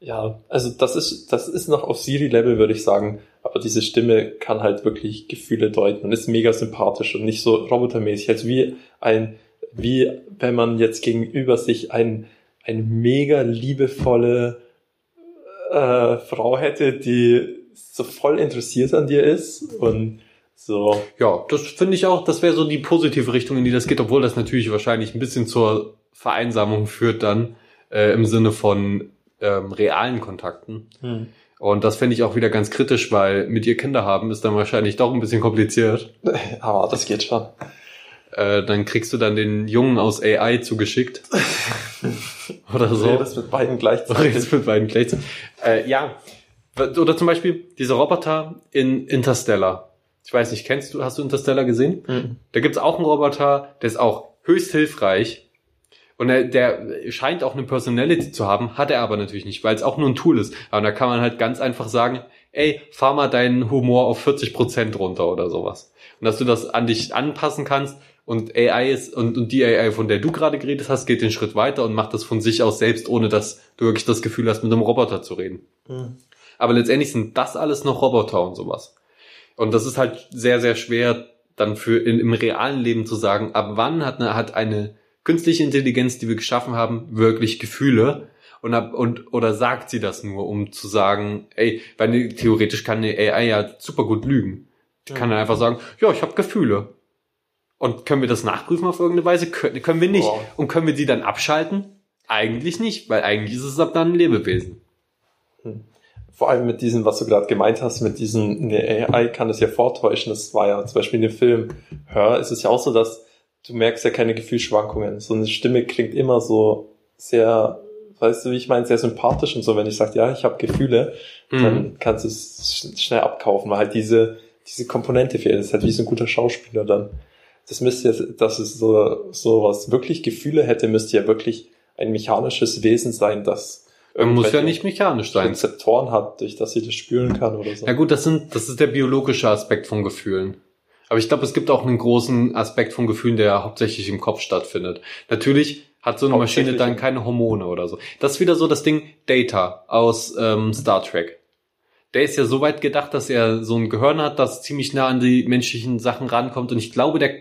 Ja, also das ist, das ist noch auf Siri-Level, würde ich sagen. Aber diese Stimme kann halt wirklich Gefühle deuten und ist mega sympathisch und nicht so robotermäßig. Also wie ein, wie wenn man jetzt gegenüber sich ein, ein mega liebevolle äh, Frau hätte, die so voll interessiert an dir ist und so. Ja, das finde ich auch, das wäre so die positive Richtung, in die das geht, obwohl das natürlich wahrscheinlich ein bisschen zur Vereinsamung führt dann äh, im Sinne von ähm, realen Kontakten. Und das finde ich auch wieder ganz kritisch, weil mit ihr Kinder haben ist dann wahrscheinlich doch ein bisschen kompliziert. Aber das geht schon. Äh, dann kriegst du dann den Jungen aus AI zugeschickt. Oder so. Das mit beiden gleichzeitig. Redest mit beiden gleichzeitig. Äh, ja. Oder zum Beispiel diese Roboter in Interstellar. Ich weiß nicht, kennst du, hast du Interstellar gesehen? Mhm. Da gibt's auch einen Roboter, der ist auch höchst hilfreich. Und er, der scheint auch eine Personality zu haben, hat er aber natürlich nicht, weil es auch nur ein Tool ist. Aber da kann man halt ganz einfach sagen, ey, fahr mal deinen Humor auf 40% runter oder sowas. Und dass du das an dich anpassen kannst und AI ist, und, und die AI, von der du gerade geredet hast, geht den Schritt weiter und macht das von sich aus selbst, ohne dass du wirklich das Gefühl hast, mit einem Roboter zu reden. Mhm. Aber letztendlich sind das alles noch Roboter und sowas. Und das ist halt sehr, sehr schwer, dann für in, im realen Leben zu sagen, ab wann hat eine, hat eine künstliche Intelligenz, die wir geschaffen haben, wirklich Gefühle? Und, ab, und oder sagt sie das nur, um zu sagen, ey, weil ne, theoretisch kann eine AI ja super gut lügen. Die kann dann einfach sagen, ja, ich habe Gefühle. Und können wir das nachprüfen auf irgendeine Weise? Können, können wir nicht. Wow. Und können wir die dann abschalten? Eigentlich nicht, weil eigentlich ist es ab dann ein Lebewesen. Vor allem mit diesem, was du gerade gemeint hast, mit diesem, eine AI kann das ja vortäuschen. Das war ja zum Beispiel in dem Film Hör, ist es ja auch so, dass du merkst ja keine Gefühlsschwankungen. So eine Stimme klingt immer so sehr, weißt du, wie ich meine, sehr sympathisch und so. Wenn ich sage, ja, ich habe Gefühle, Mhm. dann kannst du es sch- schnell abkaufen, weil halt diese, diese Komponente fehlt. Das ist halt wie so ein guter Schauspieler dann. Das müsste ja, dass es so, so was wirklich Gefühle hätte, müsste ja wirklich ein mechanisches Wesen sein, das Man muss ja nicht mechanisch sein. Rezeptoren hat, durch das sie das spüren kann oder so. Ja gut, das sind, das ist der biologische Aspekt von Gefühlen. Aber ich glaube, es gibt auch einen großen Aspekt von Gefühlen, der hauptsächlich im Kopf stattfindet. Natürlich hat so eine Maschine dann keine Hormone oder so. Das ist wieder so das Ding Data aus ähm, Star Trek. Der ist ja so weit gedacht, dass er so ein Gehirn hat, das ziemlich nah an die menschlichen Sachen rankommt. Und ich glaube, der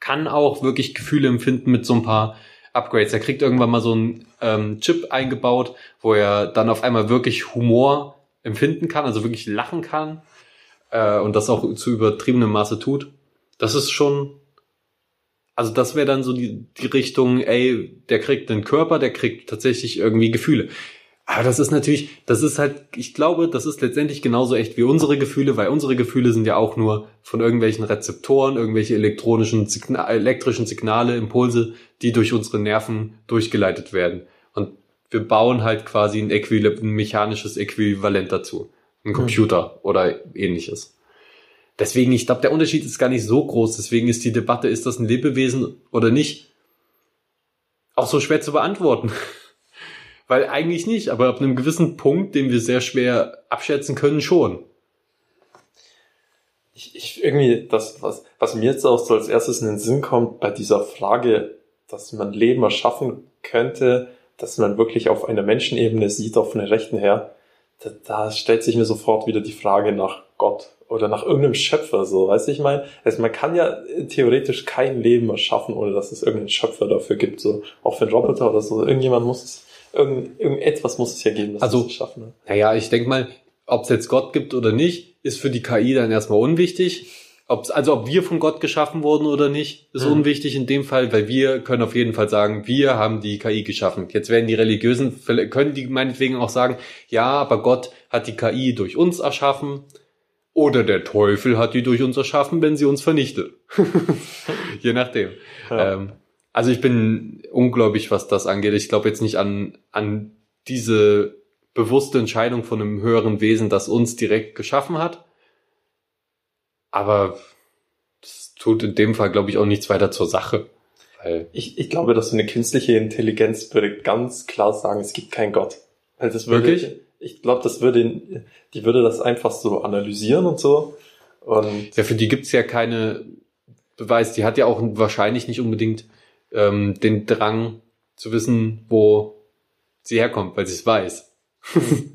kann auch wirklich Gefühle empfinden mit so ein paar Upgrades. Er kriegt irgendwann mal so einen ähm, Chip eingebaut, wo er dann auf einmal wirklich Humor empfinden kann, also wirklich lachen kann äh, und das auch zu übertriebenem Maße tut. Das ist schon, also das wäre dann so die, die Richtung, ey, der kriegt einen Körper, der kriegt tatsächlich irgendwie Gefühle. Aber das ist natürlich, das ist halt, ich glaube, das ist letztendlich genauso echt wie unsere Gefühle, weil unsere Gefühle sind ja auch nur von irgendwelchen Rezeptoren, irgendwelche elektronischen, Signa elektrischen Signale, Impulse, die durch unsere Nerven durchgeleitet werden. Und wir bauen halt quasi ein, Äquival ein mechanisches Äquivalent dazu. Ein Computer oder ähnliches. Deswegen, ich glaube, der Unterschied ist gar nicht so groß. Deswegen ist die Debatte, ist das ein Lebewesen oder nicht, auch so schwer zu beantworten. Weil eigentlich nicht, aber ab einem gewissen Punkt, den wir sehr schwer abschätzen können, schon. Ich, ich irgendwie, das, was, was mir jetzt auch so als erstes in den Sinn kommt, bei dieser Frage, dass man Leben erschaffen könnte, dass man wirklich auf einer Menschenebene sieht, auf einer rechten her, da, da stellt sich mir sofort wieder die Frage nach Gott oder nach irgendeinem Schöpfer, so, weißt du, ich meine, also man kann ja theoretisch kein Leben erschaffen, ohne dass es irgendeinen Schöpfer dafür gibt, so, auch für einen Roboter oder so, irgendjemand muss es, irgend, irgendetwas muss es ja geben, das Also- es schaffen. Ne? Naja, ich denke mal, ob es jetzt Gott gibt oder nicht, ist für die KI dann erstmal unwichtig. Ob's, also ob wir von Gott geschaffen wurden oder nicht, ist Mhm. unwichtig in dem Fall, weil wir können auf jeden Fall sagen, wir haben die KI geschaffen. Jetzt werden die Religiösen, können die meinetwegen auch sagen, ja, aber Gott hat die KI durch uns erschaffen. Oder der Teufel hat die durch uns erschaffen, wenn sie uns vernichtet. Je nachdem. Ja. Ähm, also ich bin ungläubig, was das angeht. Ich glaube jetzt nicht an, an diese bewusste Entscheidung von einem höheren Wesen, das uns direkt geschaffen hat. Aber das tut in dem Fall, glaube ich, auch nichts weiter zur Sache. Ich, ich glaube, dass so eine künstliche Intelligenz würde ganz klar sagen, es gibt keinen Gott. Weil das würde, Wirklich? Ich glaube, das würde, die würde das einfach so analysieren und so. Und ja, für die gibt's ja keine Beweis. Die hat ja auch wahrscheinlich nicht unbedingt ähm, den Drang zu wissen, wo sie herkommt, weil sie es weiß.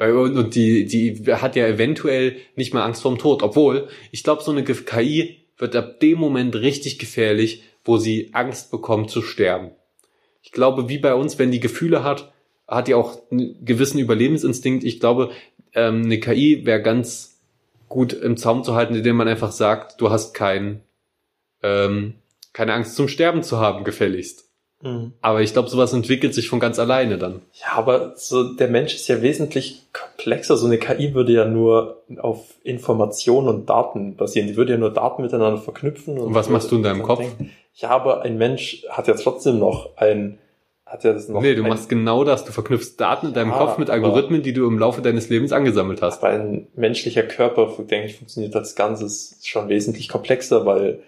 Weil, und die, die hat ja eventuell nicht mal Angst vorm Tod. Obwohl, ich glaube, so eine KI wird ab dem Moment richtig gefährlich, wo sie Angst bekommt zu sterben. Ich glaube, wie bei uns, wenn die Gefühle hat, hat die auch einen gewissen Überlebensinstinkt. Ich glaube, ähm, eine KI wäre ganz gut im Zaum zu halten, indem man einfach sagt, du hast kein, ähm, keine Angst zum Sterben zu haben, gefälligst. Mhm. Aber ich glaube, sowas entwickelt sich von ganz alleine dann. ja, aber so der Mensch ist ja wesentlich komplexer. So eine KI würde ja nur auf Informationen und Daten basieren. Die würde ja nur Daten miteinander verknüpfen. Und was machst du in deinem und Kopf? denken. Ja, aber ein Mensch hat ja trotzdem noch ein, hat ja das noch Nee, du ein, machst genau das. Du verknüpfst Daten in deinem Ja, Kopf mit Algorithmen, die du im Laufe deines Lebens angesammelt hast. Aber ein menschlicher Körper, denke ich, funktioniert als Ganzes schon wesentlich komplexer, weil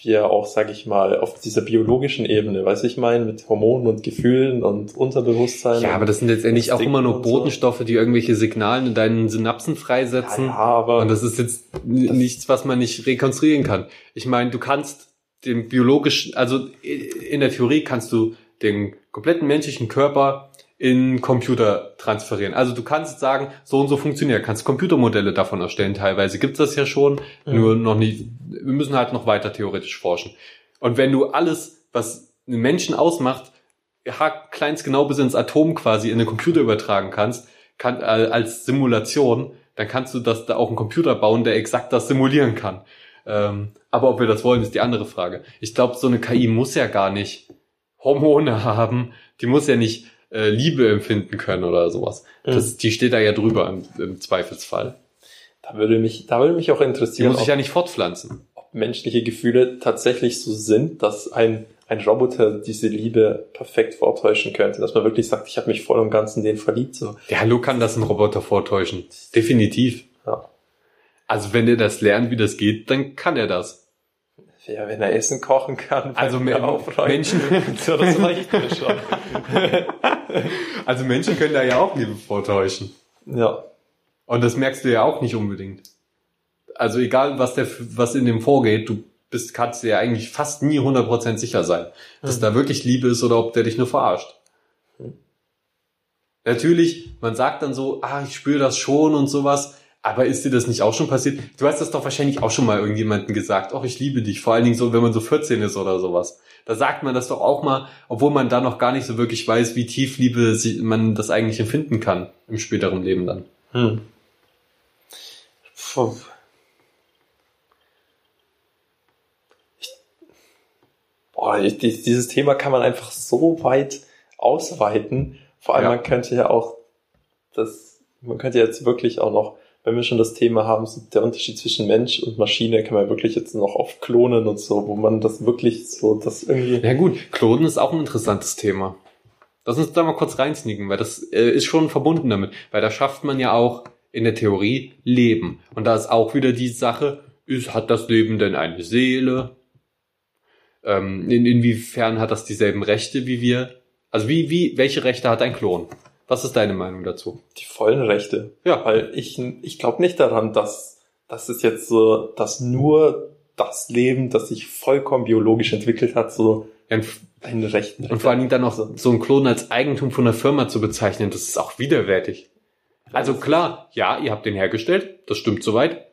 wir auch, sage ich mal, auf dieser biologischen Ebene, weiß ich meine, mit Hormonen und Gefühlen und Unterbewusstsein. Ja, aber das sind letztendlich auch immer nur und so. Botenstoffe, die irgendwelche Signale in deinen Synapsen freisetzen. ja, ja, aber Und das ist jetzt n- nichts, was man nicht rekonstruieren kann. Ich meine, du kannst den biologischen, also i- in der Theorie kannst du den kompletten menschlichen Körper in Computer transferieren. Also du kannst sagen, so und so funktioniert, kannst Computermodelle davon erstellen. Teilweise gibt's das ja schon, Mhm. nur noch nicht. Wir müssen halt noch weiter theoretisch forschen. Und wenn du alles, was einen Menschen ausmacht, kleinst genau bis ins Atom quasi in den Computer übertragen kannst, kann, äh, als Simulation, dann kannst du das da auch einen Computer bauen, der exakt das simulieren kann. Ähm, aber ob wir das wollen, ist die andere Frage. Ich glaube, so eine KI muss ja gar nicht Hormone haben, die muss ja nicht äh, Liebe empfinden können oder sowas. Mhm. Das, die steht da ja drüber im, im Zweifelsfall. da würde mich, da würde mich auch Die interessieren, muss sich ob, ja nicht fortpflanzen. ob menschliche Gefühle tatsächlich so sind, dass ein ein Roboter diese Liebe perfekt vortäuschen könnte, dass man wirklich sagt, ich habe mich voll und ganz in den verliebt. So. Ja, hallo kann das ein Roboter vortäuschen. Definitiv. Ja. Also wenn er das lernt, wie das geht, dann kann er das. Ja, wenn er Essen kochen kann, Also aufräumen. Menschen- das reicht mir schon. Also Menschen können da ja auch Liebe vortäuschen. ja. Und das merkst du ja auch nicht unbedingt. Also egal, was der, was in dem vorgeht, du bist, kannst dir ja eigentlich fast nie 100% sicher sein, dass Mhm. da wirklich Liebe ist oder ob der dich nur verarscht. Natürlich, man sagt dann so, ah, ich spüre das schon und sowas, aber ist dir das nicht auch schon passiert? Du hast das doch wahrscheinlich auch schon mal irgendjemandem gesagt, oh, ich liebe dich, vor allen Dingen so, wenn man so 14 ist oder sowas. Da sagt man das doch auch mal, obwohl man da noch gar nicht so wirklich weiß, wie tief Liebe man das eigentlich empfinden kann im späteren Leben dann. Hm. Puh. Ich, boah, ich, dies- dieses Thema kann man einfach so weit ausweiten. Vor allem, Ja. man könnte ja auch das, man könnte jetzt wirklich auch noch, wenn wir schon das Thema haben, der Unterschied zwischen Mensch und Maschine, kann man wirklich jetzt noch auf Klonen und so, wo man das wirklich so, das irgendwie, Ja gut, Klonen ist auch ein interessantes Thema. Lass uns da mal kurz reinsneaken, weil das äh, ist schon verbunden damit. Weil da schafft man ja auch in der Theorie Leben. Und da ist auch wieder die Sache, ist, hat das Leben denn eine Seele? Ähm, in, inwiefern hat das dieselben Rechte wie wir? Also wie, wie, welche Rechte hat ein Klon? Was ist deine Meinung dazu? die vollen Rechte. Ja. Weil ich, ich glaube nicht daran, dass, dass es jetzt so, dass nur das Leben, das sich vollkommen biologisch entwickelt hat, so Ja, ein Recht. Und vor allen Dingen dann noch so, so ein Klon als Eigentum von einer Firma zu bezeichnen, das ist auch widerwärtig. Also klar, ja, ihr habt den hergestellt, das stimmt soweit.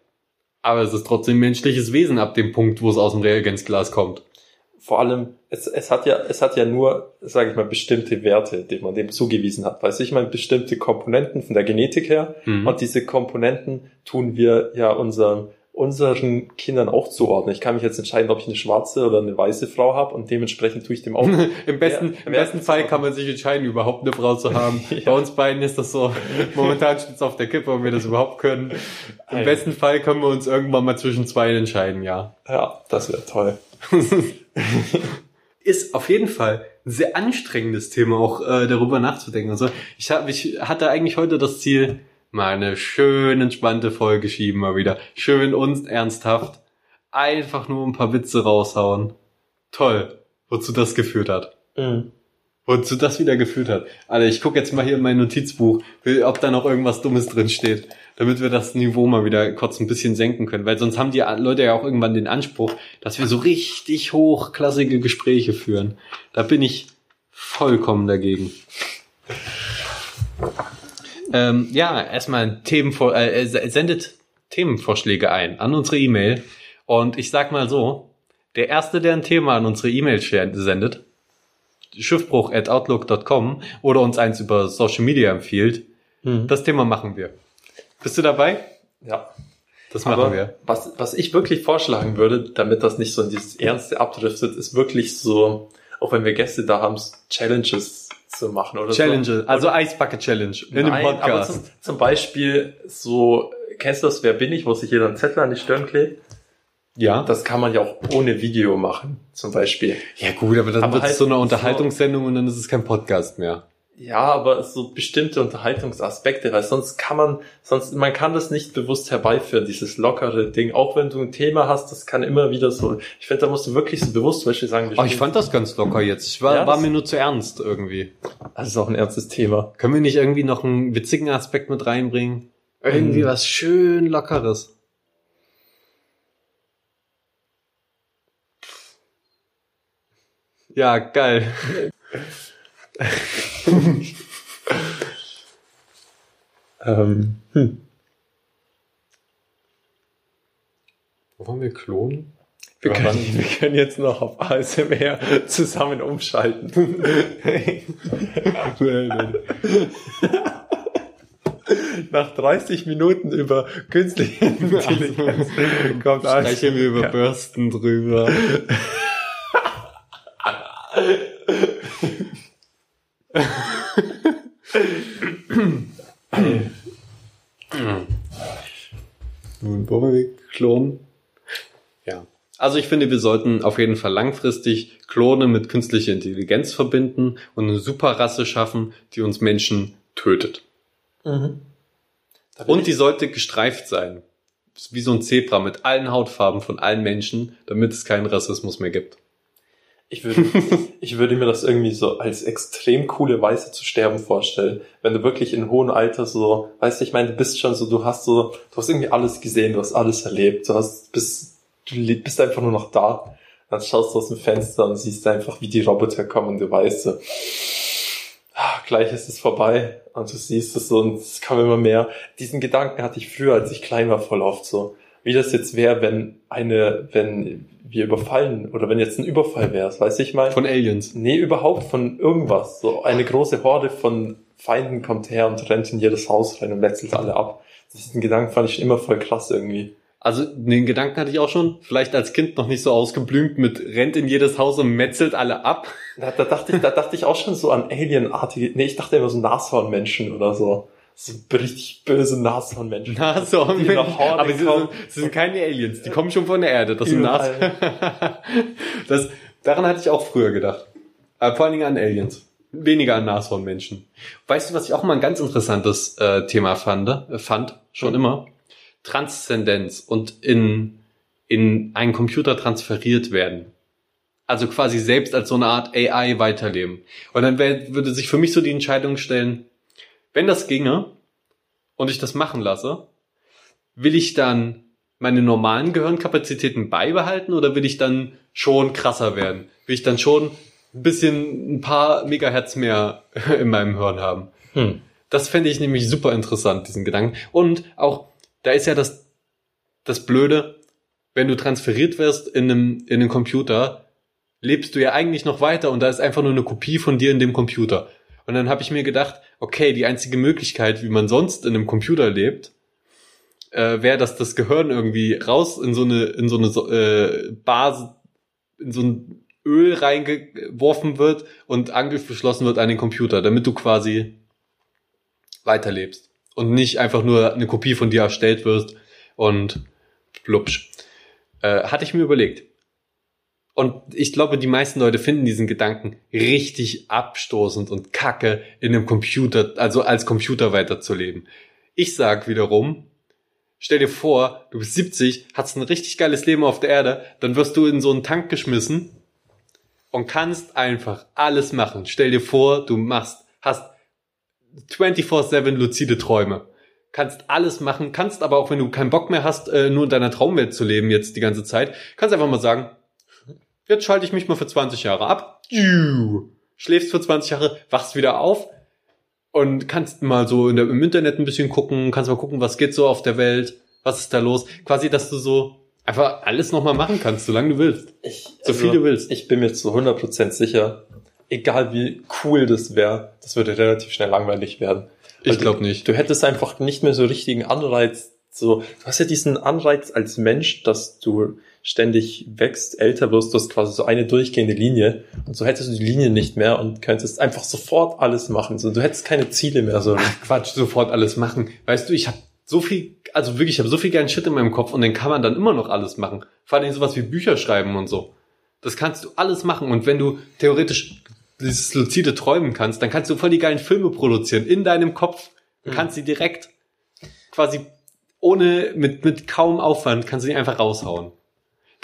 Aber es ist trotzdem menschliches Wesen ab dem Punkt, wo es aus dem Reagenzglas kommt. Vor allem, es, es hat ja, es hat ja nur, sage ich mal, bestimmte Werte, die man dem zugewiesen hat. Weißt du, ich meine, bestimmte Komponenten von der Genetik her. Mhm. Und diese Komponenten tun wir ja unseren, unseren Kindern auch zuordnen. Ich kann mich jetzt entscheiden, ob ich eine schwarze oder eine weiße Frau habe und dementsprechend tue ich dem auch. Im besten, Ja, im besten Fall kann man sich entscheiden, überhaupt eine Frau zu haben. Bei uns beiden ist das so, momentan steht es auf der Kippe, ob wir das überhaupt können. Im Ei. besten Fall können wir uns irgendwann mal zwischen zwei entscheiden, ja. ja, das wäre toll. ist auf jeden Fall ein sehr anstrengendes Thema, auch äh, darüber nachzudenken. Also ich, hab, ich hatte eigentlich heute das Ziel, mal eine schön entspannte Folge schieben mal wieder. Schön und ernsthaft. Einfach nur ein paar Witze raushauen. Toll, wozu das geführt hat. Mhm. Wozu das wieder geführt hat. Alter, ich gucke jetzt mal hier in mein Notizbuch, ob da noch irgendwas Dummes drin steht, damit wir das Niveau mal wieder kurz ein bisschen senken können. Weil sonst haben die Leute ja auch irgendwann den Anspruch, dass wir so richtig hochklassige Gespräche führen. Da bin ich vollkommen dagegen. Ähm, ja, erstmal Themenvor äh, äh, sendet Themenvorschläge ein an unsere E-Mail. Und ich sag mal so, der Erste, der ein Thema an unsere E-Mail sendet, schiffbruch at outlook.com oder uns eins über Social Media empfiehlt, Mhm. das Thema machen wir. Bist du dabei? Ja. Das machen Aber wir. Was, was ich wirklich vorschlagen würde, damit das nicht so in dieses Ernste abdriftet, ist wirklich so, auch wenn wir Gäste da haben, Challenges zu machen oder Challenge, so. also Ice Bucket Challenge in dem Nein, aber Podcast. zum, zum Beispiel so, kennst du das, wer bin ich, wo sich jeder einen Zettel an die Stirn klebt? ja. Das kann man ja auch ohne Video machen, zum Beispiel. ja gut, aber dann Aber wird es halt so eine Unterhaltungssendung und dann ist es kein Podcast mehr. Ja, aber so bestimmte Unterhaltungsaspekte, weil sonst kann man, sonst, man kann das nicht bewusst herbeiführen, dieses lockere Ding. Auch wenn du ein Thema hast, das kann immer wieder so, ich finde, da musst du wirklich so bewusst zum Beispiel sagen, wir Oh, ich fand das ganz locker jetzt. Ich war, Ja, war mir nur zu ernst irgendwie. das ist auch ein ernstes Thema. Können wir nicht irgendwie noch einen witzigen Aspekt mit reinbringen? Irgendwie Mhm. was schön lockeres. Ja, geil. Ähm, hm. Wo waren wir klonen? wir, können, wir können jetzt noch auf ASMR zusammen umschalten. Nach 30 Minuten über künstliche Intelligenz kommt Streichen wir über. Bürsten drüber. Nun wollen wir klonen? Ja. Also ich finde, wir sollten auf jeden Fall langfristig Klone mit künstlicher Intelligenz verbinden und eine Superrasse schaffen, die uns Menschen tötet. Mhm. Und die sollte gestreift sein. Wie so ein Zebra mit allen Hautfarben von allen Menschen, damit es keinen Rassismus mehr gibt. Ich würde, ich würde mir das irgendwie so als extrem coole Weise zu sterben vorstellen. Wenn du wirklich in hohem Alter so, weißt du, ich meine, du bist schon so, du hast so, du hast irgendwie alles gesehen, du hast alles erlebt, du hast, bist, du bist einfach nur noch da. Dann schaust du aus dem Fenster und siehst einfach, wie die Roboter kommen und du weißt so, ah, gleich ist es vorbei. Und du siehst es so und es kam immer mehr. Diesen Gedanken hatte ich früher, als ich klein war, voll oft so. Wie das jetzt wäre, wenn eine, wenn wir überfallen oder wenn jetzt ein Überfall wäre, weißt du, ich meine? Von Aliens. Nee, überhaupt von irgendwas. So eine große Horde von Feinden kommt her und rennt in jedes Haus rein und metzelt alle ab. Diesen Gedanken fand ich immer voll krass irgendwie. Also den Gedanken hatte ich auch schon, vielleicht als Kind noch nicht so ausgeblümt mit rennt in jedes Haus und metzelt alle ab. Da, da dachte ich, da dachte ich auch schon so an Alienartige, nee, ich dachte immer so Nashornmenschen oder so. So richtig böse Nashornmenschen. Nashorn. Die nach Horde Aber sie sind, sie sind keine Aliens, die kommen schon von der Erde. Das sind Nas das, daran hatte ich auch früher gedacht. Aber vor allen Dingen an Aliens. Weniger an Nashornmenschen. Weißt du, was ich auch mal ein ganz interessantes äh, Thema fand, äh, fand, schon Mhm. immer? Transzendenz und in, in einen Computer transferiert werden. Also quasi selbst als so eine Art AI weiterleben. Und dann wär, würde sich für mich so die Entscheidung stellen, wenn das ginge und ich das machen lasse, will ich dann meine normalen Gehirnkapazitäten beibehalten oder will ich dann schon krasser werden? Will ich dann schon ein bisschen ein paar Megahertz mehr in meinem Hirn haben? Hm. Das fände ich nämlich super interessant, diesen Gedanken. Und auch, da ist ja das, das Blöde, wenn du transferiert wirst in einem, in einem Computer, lebst du ja eigentlich noch weiter und da ist einfach nur eine Kopie von dir in dem Computer. Und dann habe ich mir gedacht, okay, die einzige Möglichkeit, wie man sonst in einem Computer lebt, äh, wäre, dass das Gehirn irgendwie raus in so eine, in so eine äh, Basis, in so ein Öl reingeworfen wird und angeschlossen wird an den Computer, damit du quasi weiterlebst und nicht einfach nur eine Kopie von dir erstellt wirst und blubsch. Äh, hatte ich mir überlegt. Und ich glaube, die meisten Leute finden diesen Gedanken richtig abstoßend und kacke, in einem Computer, also als Computer weiterzuleben. Ich sag wiederum, stell dir vor, du bist 70, hast ein richtig geiles Leben auf der Erde, dann wirst du in so einen Tank geschmissen und kannst einfach alles machen. Stell dir vor, du machst, hast 24-7 luzide Träume. Kannst alles machen, kannst aber auch, wenn du keinen Bock mehr hast, äh, nur in deiner Traumwelt zu leben jetzt die ganze Zeit, kannst einfach mal sagen, jetzt schalte ich mich mal für 20 Jahre ab. Schläfst für 20 Jahre, wachst wieder auf und kannst mal so in der, im Internet ein bisschen gucken, kannst mal gucken, was geht so auf der Welt, was ist da los. Quasi, dass du so einfach alles nochmal machen kannst, solange du willst. Ich, So viel du willst. Ich bin mir zu 100% sicher, egal wie cool das wäre, das würde relativ schnell langweilig werden. Ich Weil glaub du- nicht. Du hättest einfach nicht mehr so richtigen Anreiz. So, du hast ja diesen Anreiz als Mensch, dass du ständig wächst, älter wirst, du hast quasi so eine durchgehende Linie und so hättest du die Linie nicht mehr und könntest einfach sofort alles machen. So, du hättest keine Ziele mehr. So. Ach Quatsch, sofort alles machen. Weißt du, ich habe so viel, also wirklich, ich habe so viel geilen Shit in meinem Kopf und dann kann man dann immer noch alles machen. Vor allem sowas wie Bücher schreiben und so. Das kannst du alles machen und wenn du theoretisch dieses luzide Träumen kannst, dann kannst du voll die geilen Filme produzieren in deinem Kopf. Du kannst sie direkt quasi ohne, mit, mit kaum Aufwand, kannst du die einfach raushauen.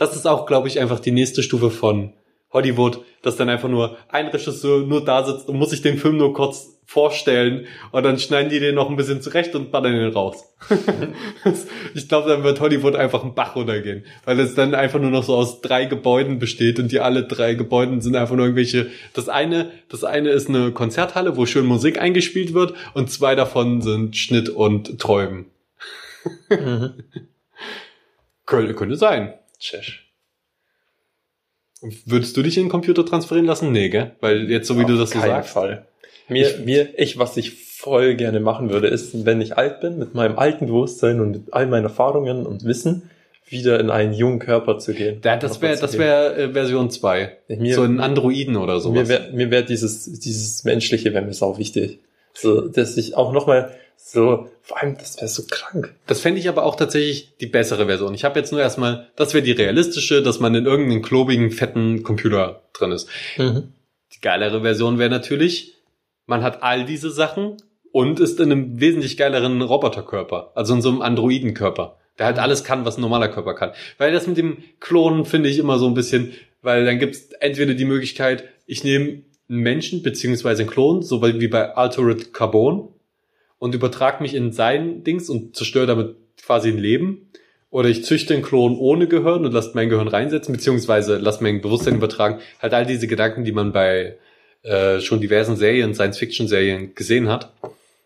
Das ist auch, glaube ich, einfach die nächste Stufe von Hollywood, dass dann einfach nur ein Regisseur nur da sitzt und muss sich den Film nur kurz vorstellen und dann schneiden die den noch ein bisschen zurecht und ballern den raus. ich glaube, dann wird Hollywood einfach einen Bach runtergehen, weil es dann einfach nur noch so aus drei Gebäuden besteht und die alle drei Gebäuden sind einfach nur irgendwelche, das eine, das eine ist eine Konzerthalle, wo schön Musik eingespielt wird und zwei davon sind Schnitt und Träumen. Mhm. Könnte, könnte sein. Tschüss. Würdest du dich in den Computer transferieren lassen? Nee, gell? Weil jetzt, so wie du das so Auf sagst. Fall. Mir, mir, ich, was ich voll gerne machen würde, ist, wenn ich alt bin, mit meinem alten Bewusstsein und mit all meinen Erfahrungen und Wissen, wieder in einen jungen Körper zu gehen. Ja, das wäre das wär, äh, Version 2. Mir- so ein Androiden oder sowas. Mir wäre mir wär dieses, dieses Menschliche wäre mir sau wichtig. So, dass ich auch nochmal so, vor allem, das wäre so krank. Das fände ich aber auch tatsächlich die bessere Version. Ich habe jetzt nur erstmal, das wäre die realistische, dass man in irgendeinem klobigen, fetten Computer drin ist. Die geilere Version wäre natürlich, man hat all diese Sachen und ist in einem wesentlich geileren Roboterkörper, also in so einem Androidenkörper, der halt alles kann, was ein normaler Körper kann. Weil das mit dem Klonen finde ich immer so ein bisschen, Weil dann gibt's entweder die Möglichkeit, ich nehme einen Menschen beziehungsweise einen Klon, so wie bei Altered Carbon, und übertrage mich in sein Dings und zerstöre damit quasi ein Leben. Oder ich züchte einen Klon ohne Gehirn und lasse mein Gehirn reinsetzen, beziehungsweise lasse mein Bewusstsein übertragen. Halt all diese Gedanken, die man bei äh, schon diversen Serien, Science-Fiction-Serien gesehen hat.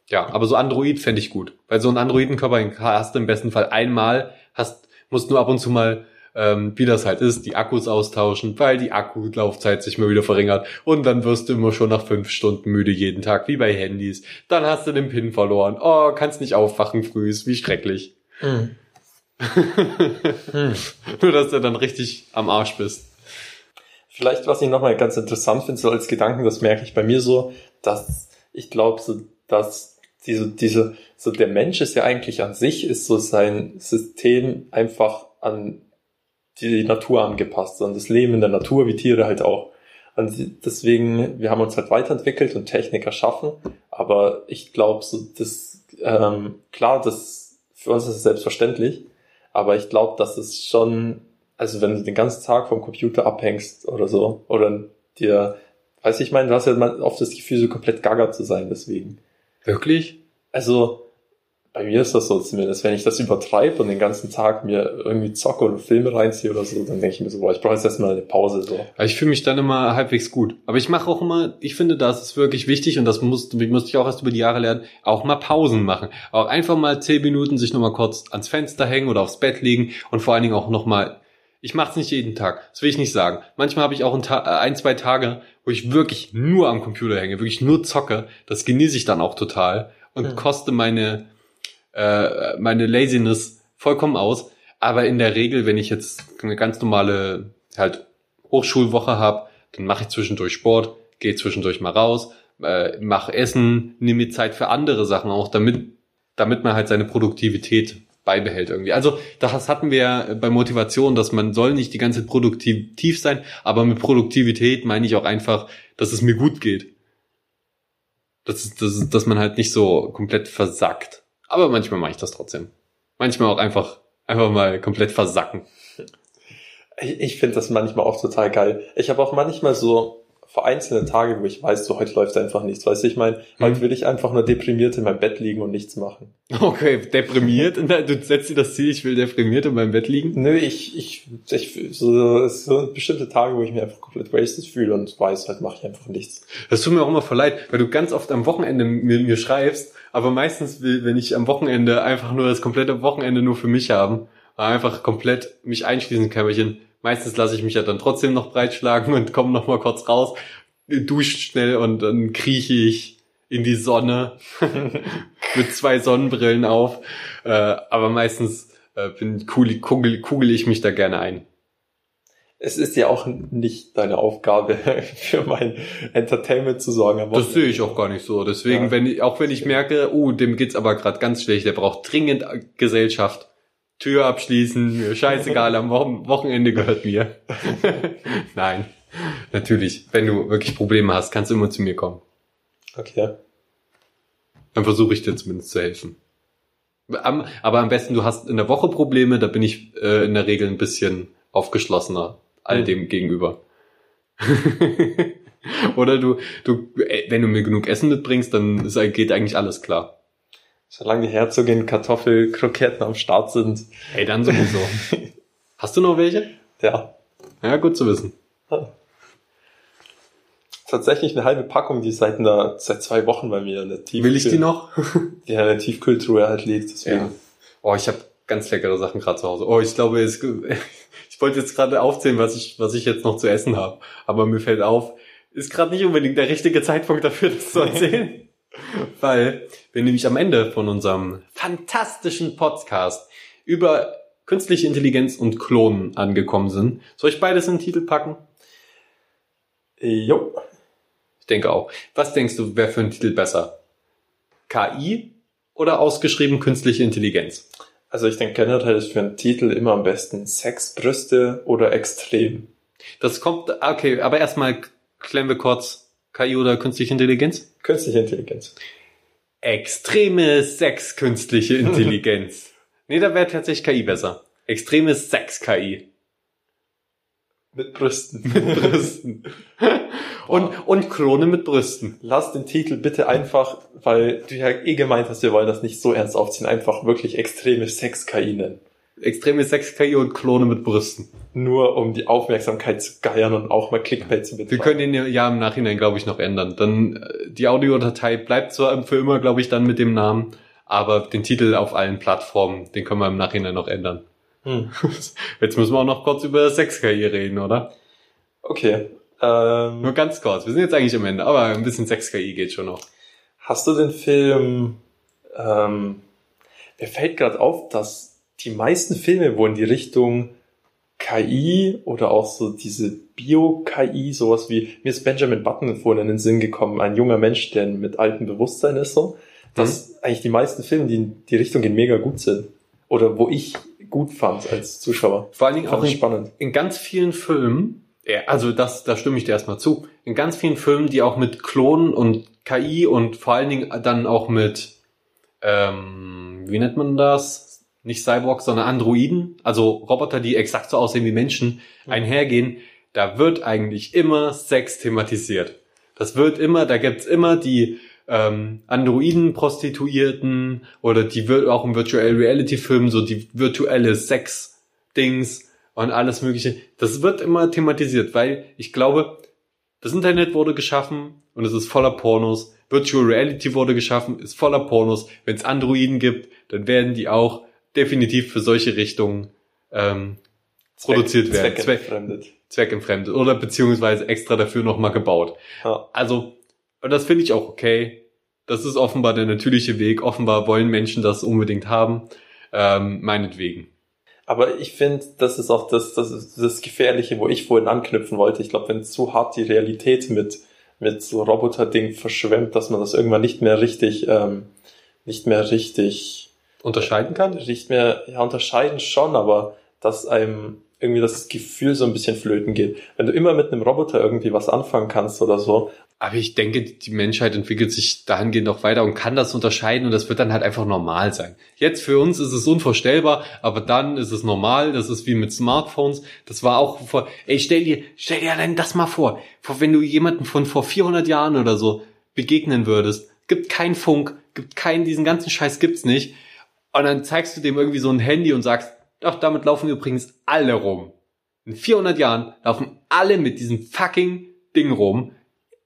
Ja, aber so Android fände ich gut. Weil so einen Androidenkörper hast du im besten Fall einmal, hast, musst nur ab und zu mal, ähm, wie das halt ist, die Akkus austauschen, weil die Akkulaufzeit sich mal wieder verringert. Und dann wirst du immer schon nach fünf Stunden müde jeden Tag, wie bei Handys. Dann hast du den PIN verloren. Oh, kannst nicht aufwachen früh, ist wie schrecklich. Hm. Nur, dass du dann richtig am Arsch bist. Vielleicht, was ich nochmal ganz interessant finde, so als Gedanken, das merke ich bei mir so, dass ich glaube, so, dass diese, diese, so der Mensch ist ja eigentlich an sich, ist so sein System einfach an die Natur angepasst, an das Leben in der Natur, wie Tiere halt auch. Und deswegen, wir haben uns halt weiterentwickelt und Technik erschaffen, aber ich glaube, so das, ähm, klar, das für uns ist es selbstverständlich, aber ich glaube, dass es schon, also wenn du den ganzen Tag vom Computer abhängst oder so, oder dir, weiß ich meine, du hast ja oft das Gefühl, so komplett gaga zu sein, deswegen. Wirklich? Also, bei mir ist das so zumindest, wenn ich das übertreibe und den ganzen Tag mir irgendwie zocke oder Filme reinziehe oder so, dann denke ich mir so, boah, ich brauche jetzt erstmal eine Pause. So. Ich fühle mich dann immer halbwegs gut. Aber ich mache auch immer, ich finde, das ist wirklich wichtig und das musste, musste ich auch erst über die Jahre lernen, auch mal Pausen machen. Auch einfach mal zehn Minuten sich nochmal kurz ans Fenster hängen oder aufs Bett legen und vor allen Dingen auch nochmal, ich mache es nicht jeden Tag, das will ich nicht sagen. Manchmal habe ich auch ein, äh, ein, zwei Tage, wo ich wirklich nur am Computer hänge, wirklich nur zocke. Das genieße ich dann auch total und Hm. koste meine, äh, meine Laziness vollkommen aus. Aber in der Regel, wenn ich jetzt eine ganz normale halt Hochschulwoche habe, dann mache ich zwischendurch Sport, gehe zwischendurch mal raus, äh, mache Essen, nehme mir Zeit für andere Sachen auch, damit, damit man halt seine Produktivität beibehält irgendwie. Also das hatten wir ja bei Motivation, dass man soll nicht die ganze Zeit produktiv sein, aber mit Produktivität meine ich auch einfach, dass es mir gut geht. Das ist, das ist, dass man halt nicht so komplett versackt. Aber manchmal mache ich das trotzdem. Manchmal auch einfach, einfach mal komplett versacken. Ich, ich finde das manchmal auch total geil. Ich habe auch manchmal so vereinzelte Tage, wo ich weiß, so heute läuft einfach nichts. Weißt du, ich meine, heute will ich einfach nur deprimiert in meinem Bett liegen und nichts machen. Okay, deprimiert. Du setzt dir das Ziel, ich will deprimiert in meinem Bett liegen. Nö, ich, ich, ich so, es sind so bestimmte Tage, wo ich mich einfach komplett wasted fühle und weiß, halt mache ich einfach nichts. Das tut mir auch immer voll leid, weil du ganz oft am Wochenende mir, mir schreibst, aber meistens will, wenn ich am Wochenende einfach nur das komplette Wochenende nur für mich haben, einfach komplett mich einschließen, Kämmerchen. Meistens lasse ich mich ja dann trotzdem noch breitschlagen und komme noch mal kurz raus, dusche schnell und dann krieche ich in die Sonne mit zwei Sonnenbrillen auf. Äh, aber meistens äh, bin, kugel, kugel, kugel ich mich da gerne ein. Es ist ja auch nicht deine Aufgabe, für mein Entertainment zu sorgen. Das sehe ich auch gar nicht so. Deswegen, Ja. wenn ich, auch wenn ich merke, oh, dem geht's aber gerade ganz schlecht, der braucht dringend Gesellschaft. Tür abschließen, mir scheißegal, am Wo- Wochenende gehört mir. Nein, natürlich. Wenn du wirklich Probleme hast, kannst du immer zu mir kommen. Okay. Dann versuche ich dir zumindest zu helfen. Am, aber am besten, du hast in der Woche Probleme, da bin ich äh, in der Regel ein bisschen aufgeschlossener all Mhm. dem gegenüber. Oder du, du, äh, wenn du mir genug Essen mitbringst, dann ist, geht eigentlich alles klar. Solange die Herzogin Kartoffelkroketten am Start sind, Ey, dann sowieso. Hast du noch welche? ja. Ja, gut zu wissen. Tatsächlich eine halbe Packung, die seit einer, seit zwei Wochen bei mir in der Tiefkühl, Will ich die noch? Die in der Tiefkühltruhe halt liegt, deswegen. Ja. Oh, ich habe ganz leckere Sachen gerade zu Hause. Oh, ich glaube, es, ich wollte jetzt gerade aufzählen, was ich, was ich jetzt noch zu essen habe. Aber mir fällt auf, ist gerade nicht unbedingt der richtige Zeitpunkt dafür, das zu erzählen. Weil wir nämlich am Ende von unserem fantastischen Podcast über künstliche Intelligenz und Klonen angekommen sind. Soll ich beides in den Titel packen? Jo. Ich denke auch. Was denkst du, wäre für einen Titel besser? KI oder ausgeschrieben künstliche Intelligenz? Also ich denke generell ist für einen Titel immer am besten Sex, Brüste oder Extrem. Das kommt, okay, aber erstmal klären wir kurz KI oder künstliche Intelligenz? Künstliche Intelligenz. Extreme Sex künstliche Intelligenz. nee, da wäre tatsächlich KI besser. Extreme Sex KI. Mit Brüsten. mit Brüsten. und, und Klone mit Brüsten. Lass den Titel bitte einfach, weil du ja eh gemeint hast, wir wollen das nicht so ernst aufziehen, einfach wirklich extreme Sex-KI nennen. Extreme Sex-KI und Klone mit Brüsten. Nur um die Aufmerksamkeit zu geiern und auch mal Clickbait zu Wir betreiben. können den ja im Nachhinein, glaube ich, noch ändern. Dann äh, die Audiodatei bleibt zwar für immer, glaube ich, dann mit dem Namen, aber den Titel auf allen Plattformen, den können wir im Nachhinein noch ändern. Hm. Jetzt müssen wir auch noch kurz über Sex-KI reden, oder? Okay. Ähm, Nur ganz kurz. Wir sind jetzt eigentlich am Ende, aber ein bisschen Sex-KI geht schon noch. Hast du den Film, ähm, mir fällt gerade auf, dass die meisten Filme, wo in die Richtung KI oder auch so diese Bio-KI, sowas wie, mir ist Benjamin Button vorhin in den Sinn gekommen, ein junger Mensch, der mit altem Bewusstsein ist, so, dass eigentlich die meisten Filme, die in die Richtung gehen, mega gut sind. Oder wo ich gut fand als Zuschauer. Vor allen Dingen auch Fand ich in, spannend. in ganz vielen Filmen, ja, also das, da stimme ich dir erstmal zu, in ganz vielen Filmen, die auch mit Klonen und KI und vor allen Dingen dann auch mit, ähm, wie nennt man das? Nicht Cyborgs, sondern Androiden, also Roboter, die exakt so aussehen wie Menschen, einhergehen, da wird eigentlich immer Sex thematisiert. Das wird immer, da gibt's immer die ähm, Androiden-Prostituierten oder die wird auch im Virtual Reality Film so die virtuelle Sex-Dings und alles mögliche. Das wird immer thematisiert, weil ich glaube, das Internet wurde geschaffen und es ist voller Pornos. Virtual Reality wurde geschaffen, ist voller Pornos. Wenn es Androiden gibt, dann werden die auch definitiv für solche Richtungen ähm, produziert werden. Zweck, Zweckentfremdet. zweckentfremdet oder beziehungsweise extra dafür nochmal gebaut. Ja. Also, und das finde ich auch okay. Das ist offenbar der natürliche Weg. Offenbar wollen Menschen das unbedingt haben. Ähm, meinetwegen. Aber ich finde, das ist auch das, das, ist das Gefährliche, wo ich vorhin anknüpfen wollte. Ich glaube, wenn zu hart die Realität mit, mit so Roboter-Ding verschwemmt, dass man das irgendwann nicht mehr richtig, ähm, nicht mehr richtig, Unterscheiden kann? nicht mehr, ja, unterscheiden schon, aber dass einem irgendwie das Gefühl so ein bisschen flöten geht. Wenn du immer mit einem Roboter irgendwie was anfangen kannst oder so, Aber ich denke, die Menschheit entwickelt sich dahingehend auch weiter und kann das unterscheiden und das wird dann halt einfach normal sein. Jetzt für uns ist es unvorstellbar, aber dann ist es normal. Das ist wie mit Smartphones. Das war auch vor, ey, stell dir, stell dir allein das mal vor. Wenn du jemanden von vor 400 Jahren oder so begegnen würdest, gibt kein Funk, gibt keinen, diesen ganzen Scheiß gibt's nicht. Und dann zeigst du dem irgendwie so ein Handy und sagst, doch, damit laufen übrigens alle rum. In 400 Jahren laufen alle mit diesem fucking Ding rum.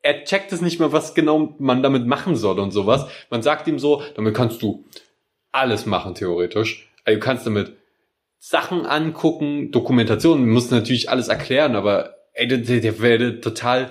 Er checkt es nicht mehr, was genau man damit machen soll und sowas. Man sagt ihm so, damit kannst du alles machen, theoretisch. Also du kannst damit Sachen angucken, Dokumentationen, du musst natürlich alles erklären, aber ey, der, der, der werde total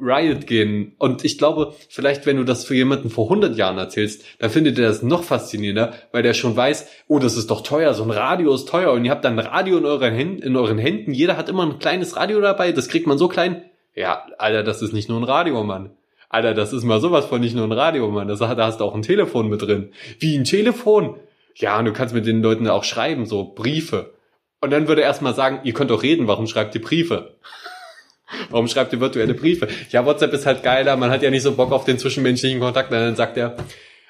Riot gehen. Und ich glaube, vielleicht wenn du das für jemanden vor 100 Jahren erzählst, dann findet er das noch faszinierender, weil der schon weiß, oh, das ist doch teuer, so ein Radio ist teuer und ihr habt dann ein Radio in euren, Händen, in euren Händen, jeder hat immer ein kleines Radio dabei, das kriegt man so klein. Ja, Alter, das ist nicht nur ein Radio, Mann. Alter, das ist mal sowas von nicht nur ein Radio, Mann. Das, da hast du auch ein Telefon mit drin. Wie ein Telefon? Ja, und du kannst mit den Leuten auch schreiben, so Briefe. Und dann würde er erstmal sagen, ihr könnt doch reden, warum schreibt ihr Briefe? Warum schreibt ihr virtuelle Briefe? Ja, WhatsApp ist halt geiler, man hat ja nicht so Bock auf den zwischenmenschlichen Kontakt. Und dann sagt er,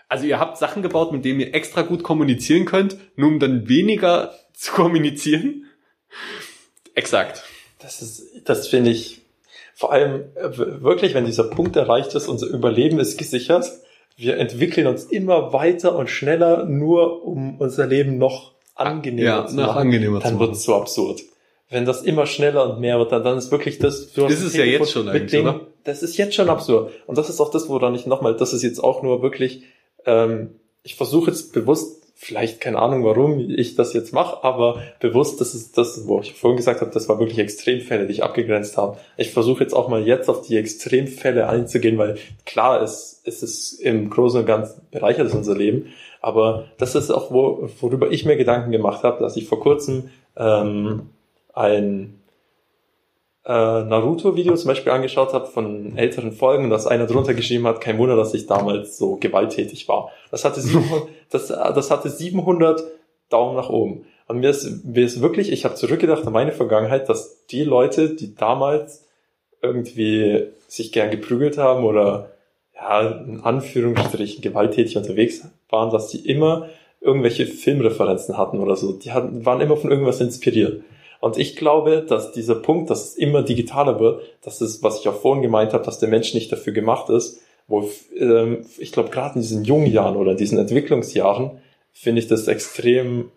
also ihr habt Sachen gebaut, mit denen ihr extra gut kommunizieren könnt, nur um dann weniger zu kommunizieren? Exakt. Das ist, das finde ich, vor allem äh, wirklich, wenn dieser Punkt erreicht ist, unser Überleben ist gesichert. Wir entwickeln uns immer weiter und schneller, nur um unser Leben noch angenehmer Ja, zu machen. angenehmer dann wird es so absurd. Wenn das immer schneller und mehr wird, dann, dann ist wirklich das. du hast Ist es ja jetzt schon eigentlich, dem- oder? Das ist jetzt schon absurd. Und das ist auch das, woran ich nochmal, das ist jetzt auch nur wirklich, ähm, ich versuche jetzt bewusst, vielleicht keine Ahnung, warum ich das jetzt mache, aber bewusst, das ist das, wo ich vorhin gesagt habe, das war wirklich Extremfälle, die ich abgegrenzt habe. Ich versuche jetzt auch mal jetzt auf die Extremfälle einzugehen, weil klar, es, es ist im Großen und Ganzen bereichert es unser Leben, aber das ist auch, wo, worüber ich mir Gedanken gemacht habe, dass ich vor kurzem ähm, ein äh, Naruto-Video zum Beispiel angeschaut habe von älteren Folgen dass einer drunter geschrieben hat, kein Wunder, dass ich damals so gewalttätig war. Das hatte 700, das, das hatte 700 Daumen nach oben. Und mir ist, mir ist wirklich, ich habe zurückgedacht an meine Vergangenheit, dass die Leute, die damals irgendwie sich gern geprügelt haben oder ja, in Anführungsstrichen gewalttätig unterwegs waren, dass die immer irgendwelche Filmreferenzen hatten oder so. Die hatten, waren immer von irgendwas inspiriert. Und ich glaube, dass dieser Punkt, dass es immer digitaler wird, das ist, was ich auch vorhin gemeint habe, dass der Mensch nicht dafür gemacht ist, wo ähm, ich glaube, gerade in diesen jungen Jahren oder in diesen Entwicklungsjahren finde ich das extrem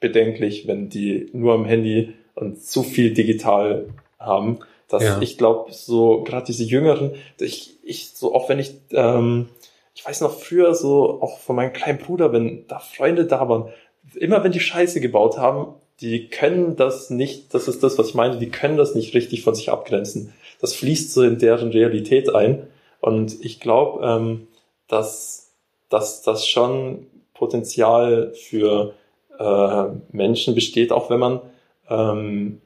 bedenklich, wenn die nur am Handy und zu viel digital haben. Dass Ja. ich glaube, so gerade diese Jüngeren, ich, ich so auch wenn ich ähm, ich weiß noch früher so auch von meinem kleinen Bruder, wenn da Freunde da waren, immer wenn die Scheiße gebaut haben, die können das nicht, das ist das, was ich meine, die können das nicht richtig von sich abgrenzen. Das fließt so in deren Realität ein. Und ich glaube, ähm, dass, dass das schon Potenzial für äh, Menschen besteht, auch wenn man, ähm,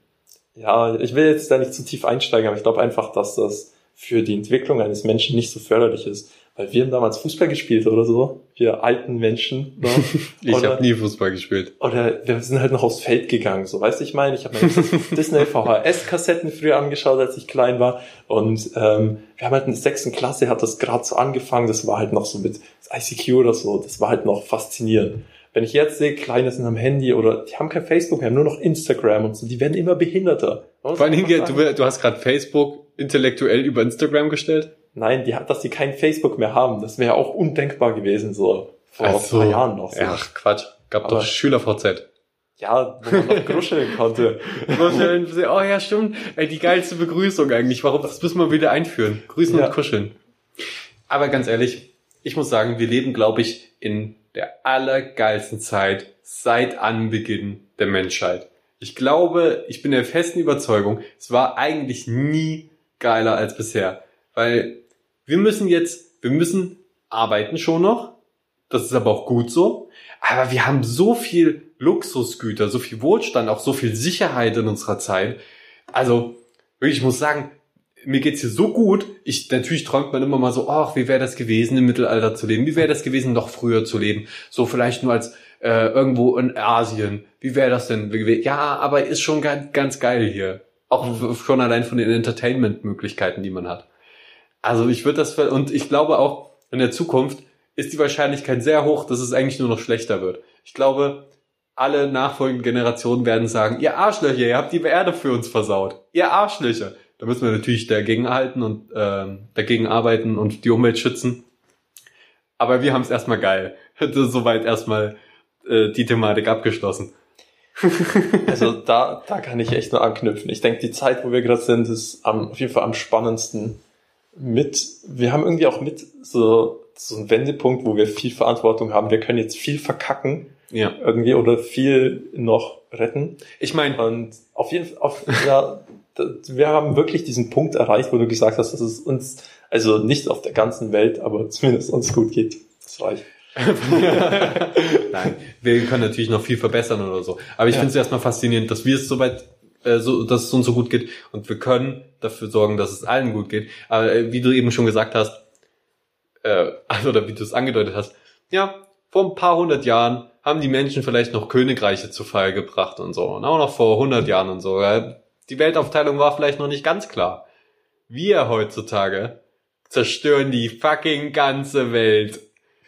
ja, ich will jetzt da nicht zu tief einsteigen, aber ich glaube einfach, dass das für die Entwicklung eines Menschen nicht so förderlich ist. Weil wir haben damals Fußball gespielt oder so, wir alten Menschen. Ne? Ich habe nie Fußball gespielt. oder wir sind halt noch aufs Feld gegangen, so weißt du, ich meine, ich habe mir Disney VHS-Kassetten früher angeschaut, als ich klein war und ähm, wir haben halt in der sechsten Klasse, hat das gerade so angefangen, das war halt noch so mit ICQ oder so, das war halt noch faszinierend. Wenn ich jetzt sehe, Kleine sind am Handy oder die haben kein Facebook, die haben nur noch Instagram und so, die werden immer behinderter. Vor allen Dingen, du, du hast gerade Facebook intellektuell über Instagram gestellt. Nein, die, dass die kein Facebook mehr haben, das wäre auch undenkbar gewesen, so vor Ach ein so. paar Jahren noch. So. Ach, Quatsch. Gab Aber- doch SchülerVZ. Ja, wo man noch gruscheln konnte. oh ja, stimmt. Ey, die geilste Begrüßung eigentlich. Warum? Das müssen wir wieder einführen. Grüßen Ja. und kuscheln. Aber ganz ehrlich, ich muss sagen, wir leben, glaube ich, in der allergeilsten Zeit seit Anbeginn der Menschheit. Ich glaube, ich bin der festen Überzeugung, es war eigentlich nie geiler als bisher. Weil wir müssen jetzt, wir müssen arbeiten schon noch. Das ist aber auch gut so. Aber wir haben so viel Luxusgüter, so viel Wohlstand, auch so viel Sicherheit in unserer Zeit. Also, ich muss sagen, mir geht's hier so gut. Ich, natürlich träumt man immer mal so, ach, wie wäre das gewesen, im Mittelalter zu leben? Wie wäre das gewesen, noch früher zu leben? So vielleicht nur als äh, irgendwo in Asien. Wie wäre das denn? Ja, aber ist schon ganz, ganz geil hier. Auch schon allein von den Entertainment-Möglichkeiten, die man hat. Also ich würde das, und ich glaube auch, in der Zukunft ist die Wahrscheinlichkeit sehr hoch, dass es eigentlich nur noch schlechter wird. Ich glaube, alle nachfolgenden Generationen werden sagen, ihr Arschlöcher, ihr habt die Erde für uns versaut. Ihr Arschlöcher. Da müssen wir natürlich dagegen halten und ähm, dagegen arbeiten und die Umwelt schützen. Aber wir haben es erstmal geil. Soweit erstmal äh, die Thematik abgeschlossen. Also da, da kann ich echt nur anknüpfen. Ich denke, die Zeit, wo wir gerade sind, ist am, auf jeden Fall am spannendsten. Mit, wir haben irgendwie auch mit so, so einen Wendepunkt, wo wir viel Verantwortung haben. Wir können jetzt viel verkacken Ja. irgendwie oder viel noch retten. Ich meine, Und auf jeden Fall, auf, ja, wir haben wirklich diesen Punkt erreicht, wo du gesagt hast, dass es uns, also nicht auf der ganzen Welt, aber zumindest uns gut geht. Das reicht. Nein, wir können natürlich noch viel verbessern oder so. Aber ich Ja. finde es erstmal faszinierend, dass wir es soweit, äh, so, dass es uns so gut geht und wir können dafür sorgen, dass es allen gut geht. Aber äh, wie du eben schon gesagt hast, äh, also, oder wie du es angedeutet hast, ja, vor ein paar hundert Jahren haben die Menschen vielleicht noch Königreiche zu Fall gebracht und so. Und auch noch vor 100 Jahren und so. Die Weltaufteilung war vielleicht noch nicht ganz klar. Wir heutzutage zerstören die fucking ganze Welt.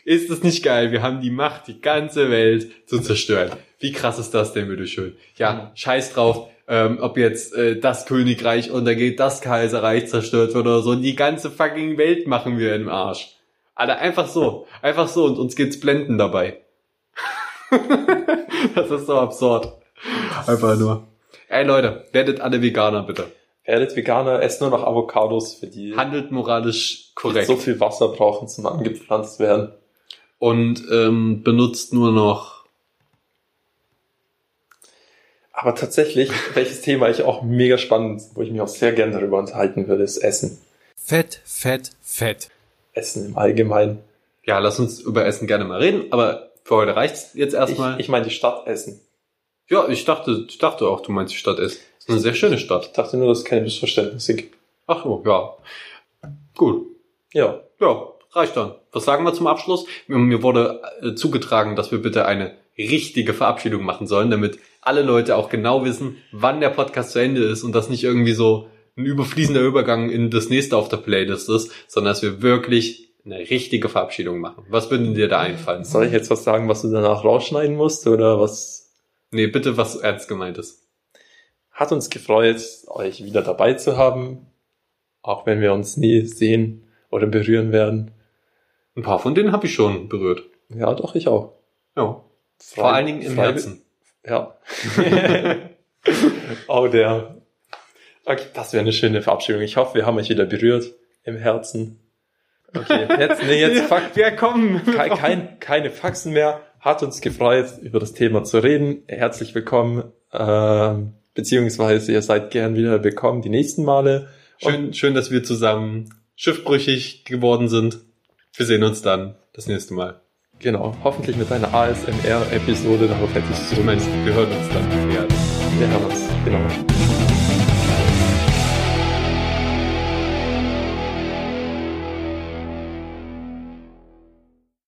Ist es nicht geil? Wir haben die Macht, die ganze Welt zu zerstören. Wie krass ist das denn, bitte schön? Ja, scheiß drauf, ähm, ob jetzt äh, das Königreich untergeht, das Kaiserreich zerstört wird oder so. Die ganze fucking Welt machen wir im Arsch. Alter, einfach so. Einfach so und uns geht's blenden dabei. das ist so absurd. Einfach nur. Ey Leute, werdet alle Veganer bitte. Werdet Veganer, esst nur noch Avocados, für die Handelt moralisch korrekt. so viel Wasser brauchen zum angepflanzt werden. und ähm, benutzt nur noch. Aber tatsächlich, welches Thema ich auch mega spannend, wo ich mich auch sehr gerne darüber unterhalten würde, ist Essen. Fett, Fett, Fett. Essen im Allgemeinen. Ja, lass uns über Essen gerne mal reden, aber für heute reicht's jetzt Ich, erstmal. ich meine die Stadt Essen. ja, ich dachte, ich dachte auch, du meinst die Stadt ist. ist eine sehr schöne Stadt. Ich dachte nur, dass es keine Missverständnisse gibt. Ach so, ja. Gut. Ja. Ja, reicht dann. Was sagen wir zum Abschluss? Mir, mir wurde äh, zugetragen, dass wir bitte eine richtige Verabschiedung machen sollen, damit alle Leute auch genau wissen, wann der Podcast zu Ende ist und das nicht irgendwie so ein überfließender Übergang in das nächste auf der Playlist ist, sondern dass wir wirklich eine richtige Verabschiedung machen. Was würde dir da einfallen? Soll ich jetzt was sagen, was du danach rausschneiden musst oder was? Nee, bitte was ernst gemeint ist. Hat uns gefreut, euch wieder dabei zu haben, auch wenn wir uns nie sehen oder berühren werden. Ein paar von denen habe ich schon berührt. Ja, doch, ich auch. Ja. Frei- Vor allen Dingen im frei- Herzen. Ja. oh, der. Okay, das wäre eine schöne Verabschiedung. Ich hoffe, wir haben euch wieder berührt im Herzen. Okay, jetzt, nee, jetzt fuck, Ja, komm. kein, kein, keine Faxen mehr. Hat uns gefreut, über das Thema zu reden. Herzlich willkommen. Ähm, beziehungsweise ihr seid gern wieder willkommen die nächsten Male. Schön, schön, dass wir zusammen schiffbrüchig geworden sind. Wir sehen uns dann das nächste Mal. Genau, hoffentlich mit einer ASMR-Episode. Darauf hätte ich meine, wir hören uns dann. Ja. Wir hören uns. Genau.